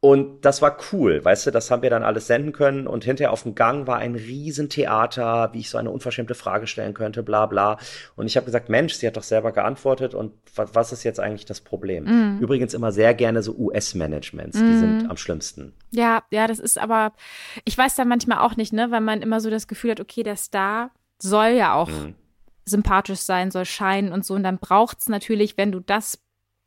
Speaker 3: Und das war cool, weißt du, das haben wir dann alles senden können. Und hinterher auf dem Gang war ein Riesentheater, wie ich so eine unverschämte Frage stellen könnte, bla bla. Und ich habe gesagt, Mensch, sie hat doch selber geantwortet und was, ist jetzt eigentlich das Problem? Mm. Übrigens immer sehr gerne so US-Managements, mm. die sind am schlimmsten.
Speaker 2: Ja, ja, das ist aber, ich weiß da manchmal auch nicht, ne, weil man immer so das Gefühl hat, okay, der Star soll ja auch mm sympathisch sein soll, scheinen und so. Und dann braucht es natürlich, wenn du das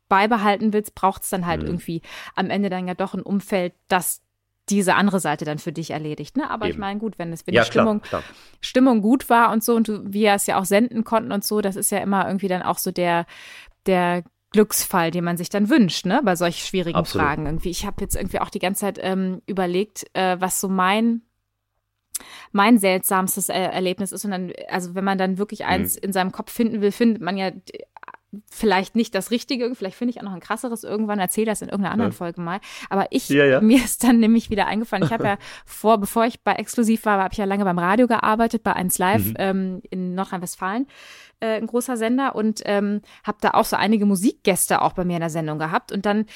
Speaker 2: beibehalten willst, braucht es dann halt mhm. irgendwie am Ende dann ja doch ein Umfeld, das diese andere Seite dann für dich erledigt. Ne? Aber Eben. ich meine, gut, wenn es, wenn ja, die Stimmung, klar, klar. Stimmung gut war und so und du, wir es ja auch senden konnten und so, das ist ja immer irgendwie dann auch so der, der Glücksfall, den man sich dann wünscht, ne, bei solch schwierigen Absolut. Fragen irgendwie. Ich habe jetzt irgendwie auch die ganze Zeit ähm, überlegt, äh, was so mein mein seltsamstes Erlebnis ist. Und dann, also wenn man dann wirklich eins mhm. in seinem Kopf finden will, findet man ja vielleicht nicht das Richtige, vielleicht finde ich auch noch ein krasseres irgendwann, erzähle das in irgendeiner anderen ja. Folge mal. Aber ich, ja, ja. mir ist dann nämlich wieder eingefallen, ich habe ja vor, bevor ich bei Exklusiv war, habe ich ja lange beim Radio gearbeitet, bei 1 Live mhm. ähm, in Nordrhein-Westfalen äh, ein großer Sender und ähm, habe da auch so einige Musikgäste auch bei mir in der Sendung gehabt. Und dann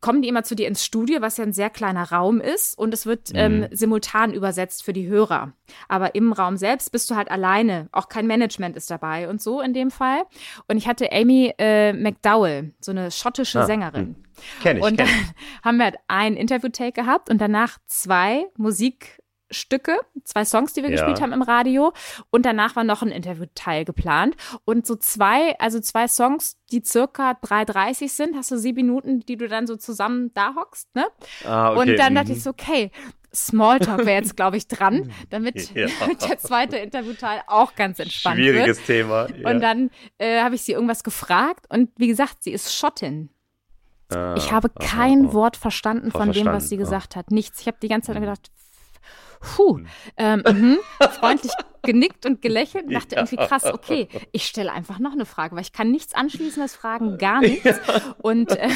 Speaker 2: kommen die immer zu dir ins Studio, was ja ein sehr kleiner Raum ist und es wird ähm, mhm. ähm, simultan übersetzt für die Hörer. Aber im Raum selbst bist du halt alleine. Auch kein Management ist dabei und so in dem Fall. Und ich hatte Amy äh, McDowell, so eine schottische ah, Sängerin. Hm.
Speaker 3: Kenn ich,
Speaker 2: und dann
Speaker 3: kenn
Speaker 2: ich. haben wir halt ein Interview-Take gehabt und danach zwei Musik Stücke, zwei Songs, die wir ja. gespielt haben im Radio. Und danach war noch ein Interviewteil geplant. Und so zwei, also zwei Songs, die circa 3,30 sind, hast du sieben Minuten, die du dann so zusammen da hockst, ne? Ah, okay. Und dann dachte ich mhm. so, okay, Smalltalk wäre jetzt, glaube ich, dran, damit, ja. der zweite Interviewteil auch ganz entspannt
Speaker 3: Schwieriges
Speaker 2: wird.
Speaker 3: Thema.
Speaker 2: Ja. Und dann äh, habe ich sie irgendwas gefragt und wie gesagt, sie ist Schottin. Ah, ich habe kein ah, Wort verstanden von verstanden. dem, was sie gesagt hat. Nichts. Ich habe die ganze Zeit gedacht, puh, ähm, mh, freundlich genickt und gelächelt und dachte ja. irgendwie krass, okay, ich stelle einfach noch eine Frage, weil ich kann nichts anschließendes fragen, gar nichts. Ja. Und äh,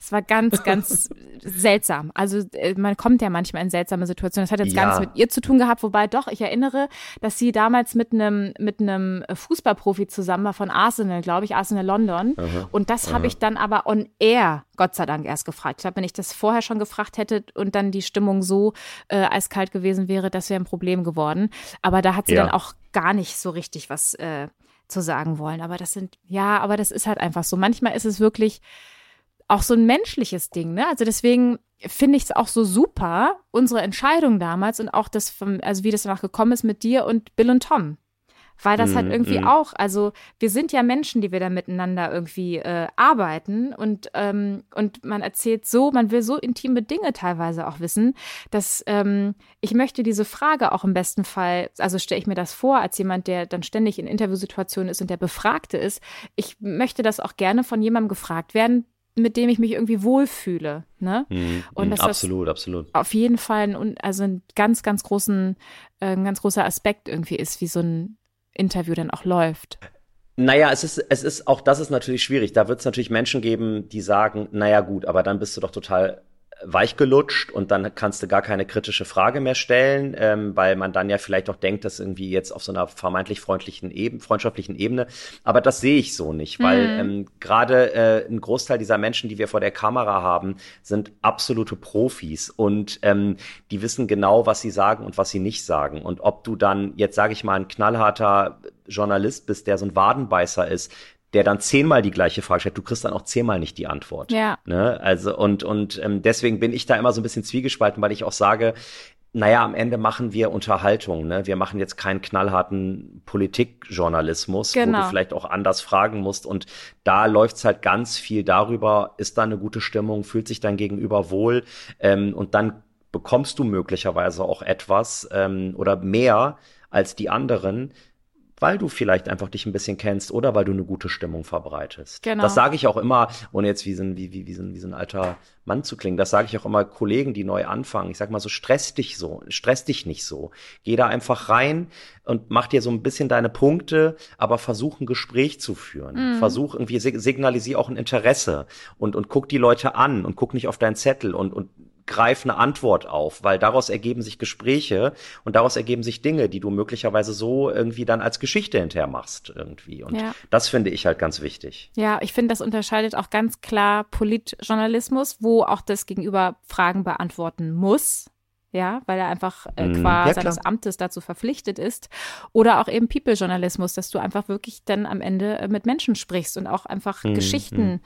Speaker 2: es war ganz, ganz seltsam. Also äh, man kommt ja manchmal in seltsame Situationen. Das hat jetzt ja. gar nichts mit ihr zu tun gehabt, wobei doch, ich erinnere, dass sie damals mit einem mit einem Fußballprofi zusammen war von Arsenal, glaube ich, Arsenal London. Aha. Und das habe ich dann aber on air Gott sei Dank erst gefragt. Ich glaube, wenn ich das vorher schon gefragt hätte und dann die Stimmung so äh, eiskalt gewesen wäre, das wäre ein Problem geworden. Aber da hat sie ja. dann auch gar nicht so richtig was äh, zu sagen wollen. Aber das sind, ja, aber das ist halt einfach so. Manchmal ist es wirklich auch so ein menschliches Ding, ne? Also deswegen finde ich es auch so super, unsere Entscheidung damals und auch das, vom, also wie das danach gekommen ist mit dir und Bill und Tom. Weil das mm, halt irgendwie mm. auch, also wir sind ja Menschen, die wir da miteinander irgendwie äh, arbeiten und, ähm, und man erzählt so, man will so intime Dinge teilweise auch wissen, dass ähm, ich möchte diese Frage auch im besten Fall, also stelle ich mir das vor, als jemand, der dann ständig in Interviewsituationen ist und der Befragte ist, ich möchte das auch gerne von jemandem gefragt werden, mit dem ich mich irgendwie wohlfühle. Ne?
Speaker 3: Mhm. Und das absolut, absolut.
Speaker 2: Auf jeden Fall ein, also ein ganz, ganz großen, äh, ein ganz großer Aspekt irgendwie ist, wie so ein Interview dann auch läuft.
Speaker 3: Naja, es ist, es ist, auch das ist natürlich schwierig. Da wird es natürlich Menschen geben, die sagen, naja gut, aber dann bist du doch total weichgelutscht und dann kannst du gar keine kritische Frage mehr stellen, ähm, weil man dann ja vielleicht auch denkt, dass irgendwie jetzt auf so einer vermeintlich freundlichen Ebene, freundschaftlichen Ebene. Aber das sehe ich so nicht, weil mhm. ähm, gerade äh, ein Großteil dieser Menschen, die wir vor der Kamera haben, sind absolute Profis und ähm, die wissen genau, was sie sagen und was sie nicht sagen. Und ob du dann jetzt, sage ich mal, ein knallharter Journalist bist, der so ein Wadenbeißer ist, der dann zehnmal die gleiche Frage stellt, du kriegst dann auch zehnmal nicht die Antwort.
Speaker 2: Ja.
Speaker 3: Ne? Also und und ähm, deswegen bin ich da immer so ein bisschen zwiegespalten, weil ich auch sage, naja, am Ende machen wir Unterhaltung. Ne? Wir machen jetzt keinen knallharten Politikjournalismus, genau. wo du genau. vielleicht auch anders fragen musst. Und da läuft's halt ganz viel darüber, ist da eine gute Stimmung, fühlt sich dein Gegenüber wohl ähm, und dann bekommst du möglicherweise auch etwas ähm, oder mehr als die anderen, weil du vielleicht einfach dich ein bisschen kennst oder weil du eine gute Stimmung verbreitest. Genau. Das sage ich auch immer, ohne jetzt wie so, ein, wie, wie, wie, so ein, wie so ein alter Mann zu klingen, das sage ich auch immer Kollegen, die neu anfangen. Ich sag mal so, stress dich so, stress dich nicht so. Geh da einfach rein und mach dir so ein bisschen deine Punkte, aber versuch ein Gespräch zu führen. Mhm. Versuch irgendwie, signalisier auch ein Interesse und, und guck die Leute an und guck nicht auf deinen Zettel und, und greif eine Antwort auf, weil daraus ergeben sich Gespräche und daraus ergeben sich Dinge, die du möglicherweise so irgendwie dann als Geschichte hinterher machst irgendwie. Und ja. das finde ich halt ganz wichtig.
Speaker 2: Ja, ich finde, das unterscheidet auch ganz klar Politjournalismus, wo auch das Gegenüber Fragen beantworten muss. Ja, weil er einfach äh, mhm. qua ja, seines Amtes dazu verpflichtet ist. Oder auch eben People-Journalismus, dass du einfach wirklich dann am Ende äh, mit Menschen sprichst und auch einfach mhm. Geschichten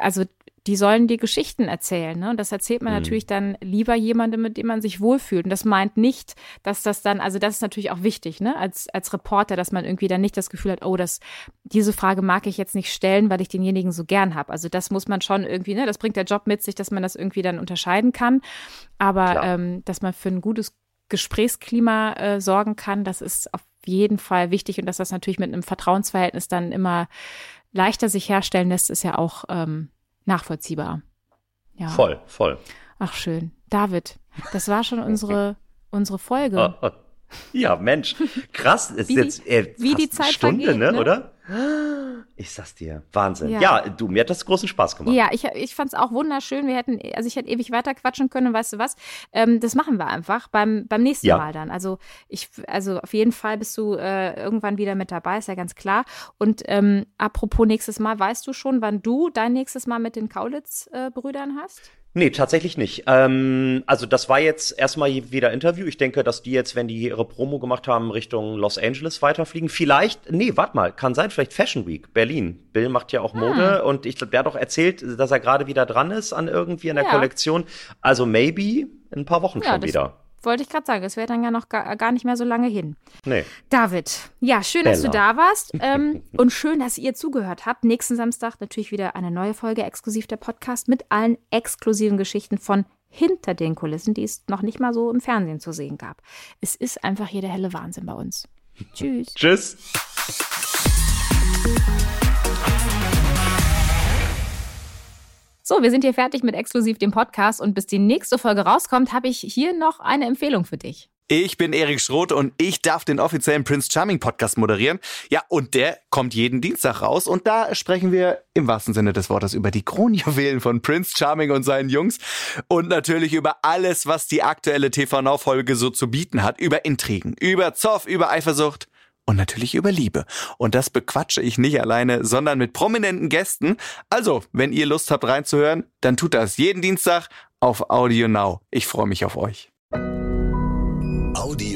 Speaker 2: also die sollen dir Geschichten erzählen. Ne? Und das erzählt man mhm. natürlich dann lieber jemandem, mit dem man sich wohlfühlt. Und das meint nicht, dass das dann, also das ist natürlich auch wichtig, ne, als, als Reporter, dass man irgendwie dann nicht das Gefühl hat, oh, das, diese Frage mag ich jetzt nicht stellen, weil ich denjenigen so gern habe. Also das muss man schon irgendwie, ne, das bringt der Job mit sich, dass man das irgendwie dann unterscheiden kann. Aber ähm, dass man für ein gutes Gesprächsklima äh, sorgen kann, das ist auf jeden Fall wichtig und dass das natürlich mit einem Vertrauensverhältnis dann immer leichter sich herstellen lässt, ist ja auch ähm, nachvollziehbar.
Speaker 3: Ja. Voll, voll.
Speaker 2: Ach schön. David, das war schon unsere, unsere Folge.
Speaker 3: Ja, Mensch, krass. Ist wie jetzt äh,
Speaker 2: wie die Zeit
Speaker 3: Stunde,
Speaker 2: vergeht,
Speaker 3: ne, ne, oder? Ich sag's dir, Wahnsinn. Ja, ja du, mir hat das großen Spaß gemacht.
Speaker 2: Ja, ich, ich fand's auch wunderschön. Wir hätten, also ich hätte ewig weiter quatschen können, weißt du was? Ähm, das machen wir einfach beim, beim nächsten ja. Mal dann. Also ich, also auf jeden Fall bist du äh, irgendwann wieder mit dabei, ist ja ganz klar. Und ähm, apropos nächstes Mal, weißt du schon, wann du dein nächstes Mal mit den Kaulitz-Brüdern äh, hast?
Speaker 3: Nee, tatsächlich nicht. Ähm, also das war jetzt erstmal wieder Interview. Ich denke, dass die jetzt, wenn die ihre Promo gemacht haben, Richtung Los Angeles weiterfliegen. Vielleicht, nee, warte mal, kann sein, vielleicht Fashion Week, Berlin. Bill macht ja auch ah. Mode und ich glaube, der hat doch erzählt, dass er gerade wieder dran ist an irgendwie in der ja. Kollektion. Also maybe in ein paar Wochen ja, schon wieder
Speaker 2: wollte ich gerade sagen, es wäre dann ja noch gar, gar, nicht mehr so lange hin.
Speaker 3: Nee.
Speaker 2: David, ja, schön, Bella. dass du da warst ähm, und schön, dass ihr zugehört habt. Nächsten Samstag natürlich wieder eine neue Folge exklusiv der Podcast mit allen exklusiven Geschichten von hinter den Kulissen, die es noch nicht mal so im Fernsehen zu sehen gab. Es ist einfach hier der helle Wahnsinn bei uns. Tschüss.
Speaker 3: Tschüss.
Speaker 2: So, wir sind hier fertig mit exklusiv dem Podcast. Und bis die nächste Folge rauskommt, habe ich hier noch eine Empfehlung für dich.
Speaker 5: Ich bin Erik Schroth und ich darf den offiziellen Prince Charming Podcast moderieren. Ja, und der kommt jeden Dienstag raus. Und da sprechen wir im wahrsten Sinne des Wortes über die Kronjuwelen von Prince Charming und seinen Jungs. Und natürlich über alles, was die aktuelle TV Now Folge so zu bieten hat, über Intrigen, über Zoff, über Eifersucht und natürlich über Liebe. Und das bequatsche ich nicht alleine, sondern mit prominenten Gästen. Also, wenn ihr Lust habt reinzuhören, dann tut das jeden Dienstag auf Audio Now. Ich freue mich auf euch. Audio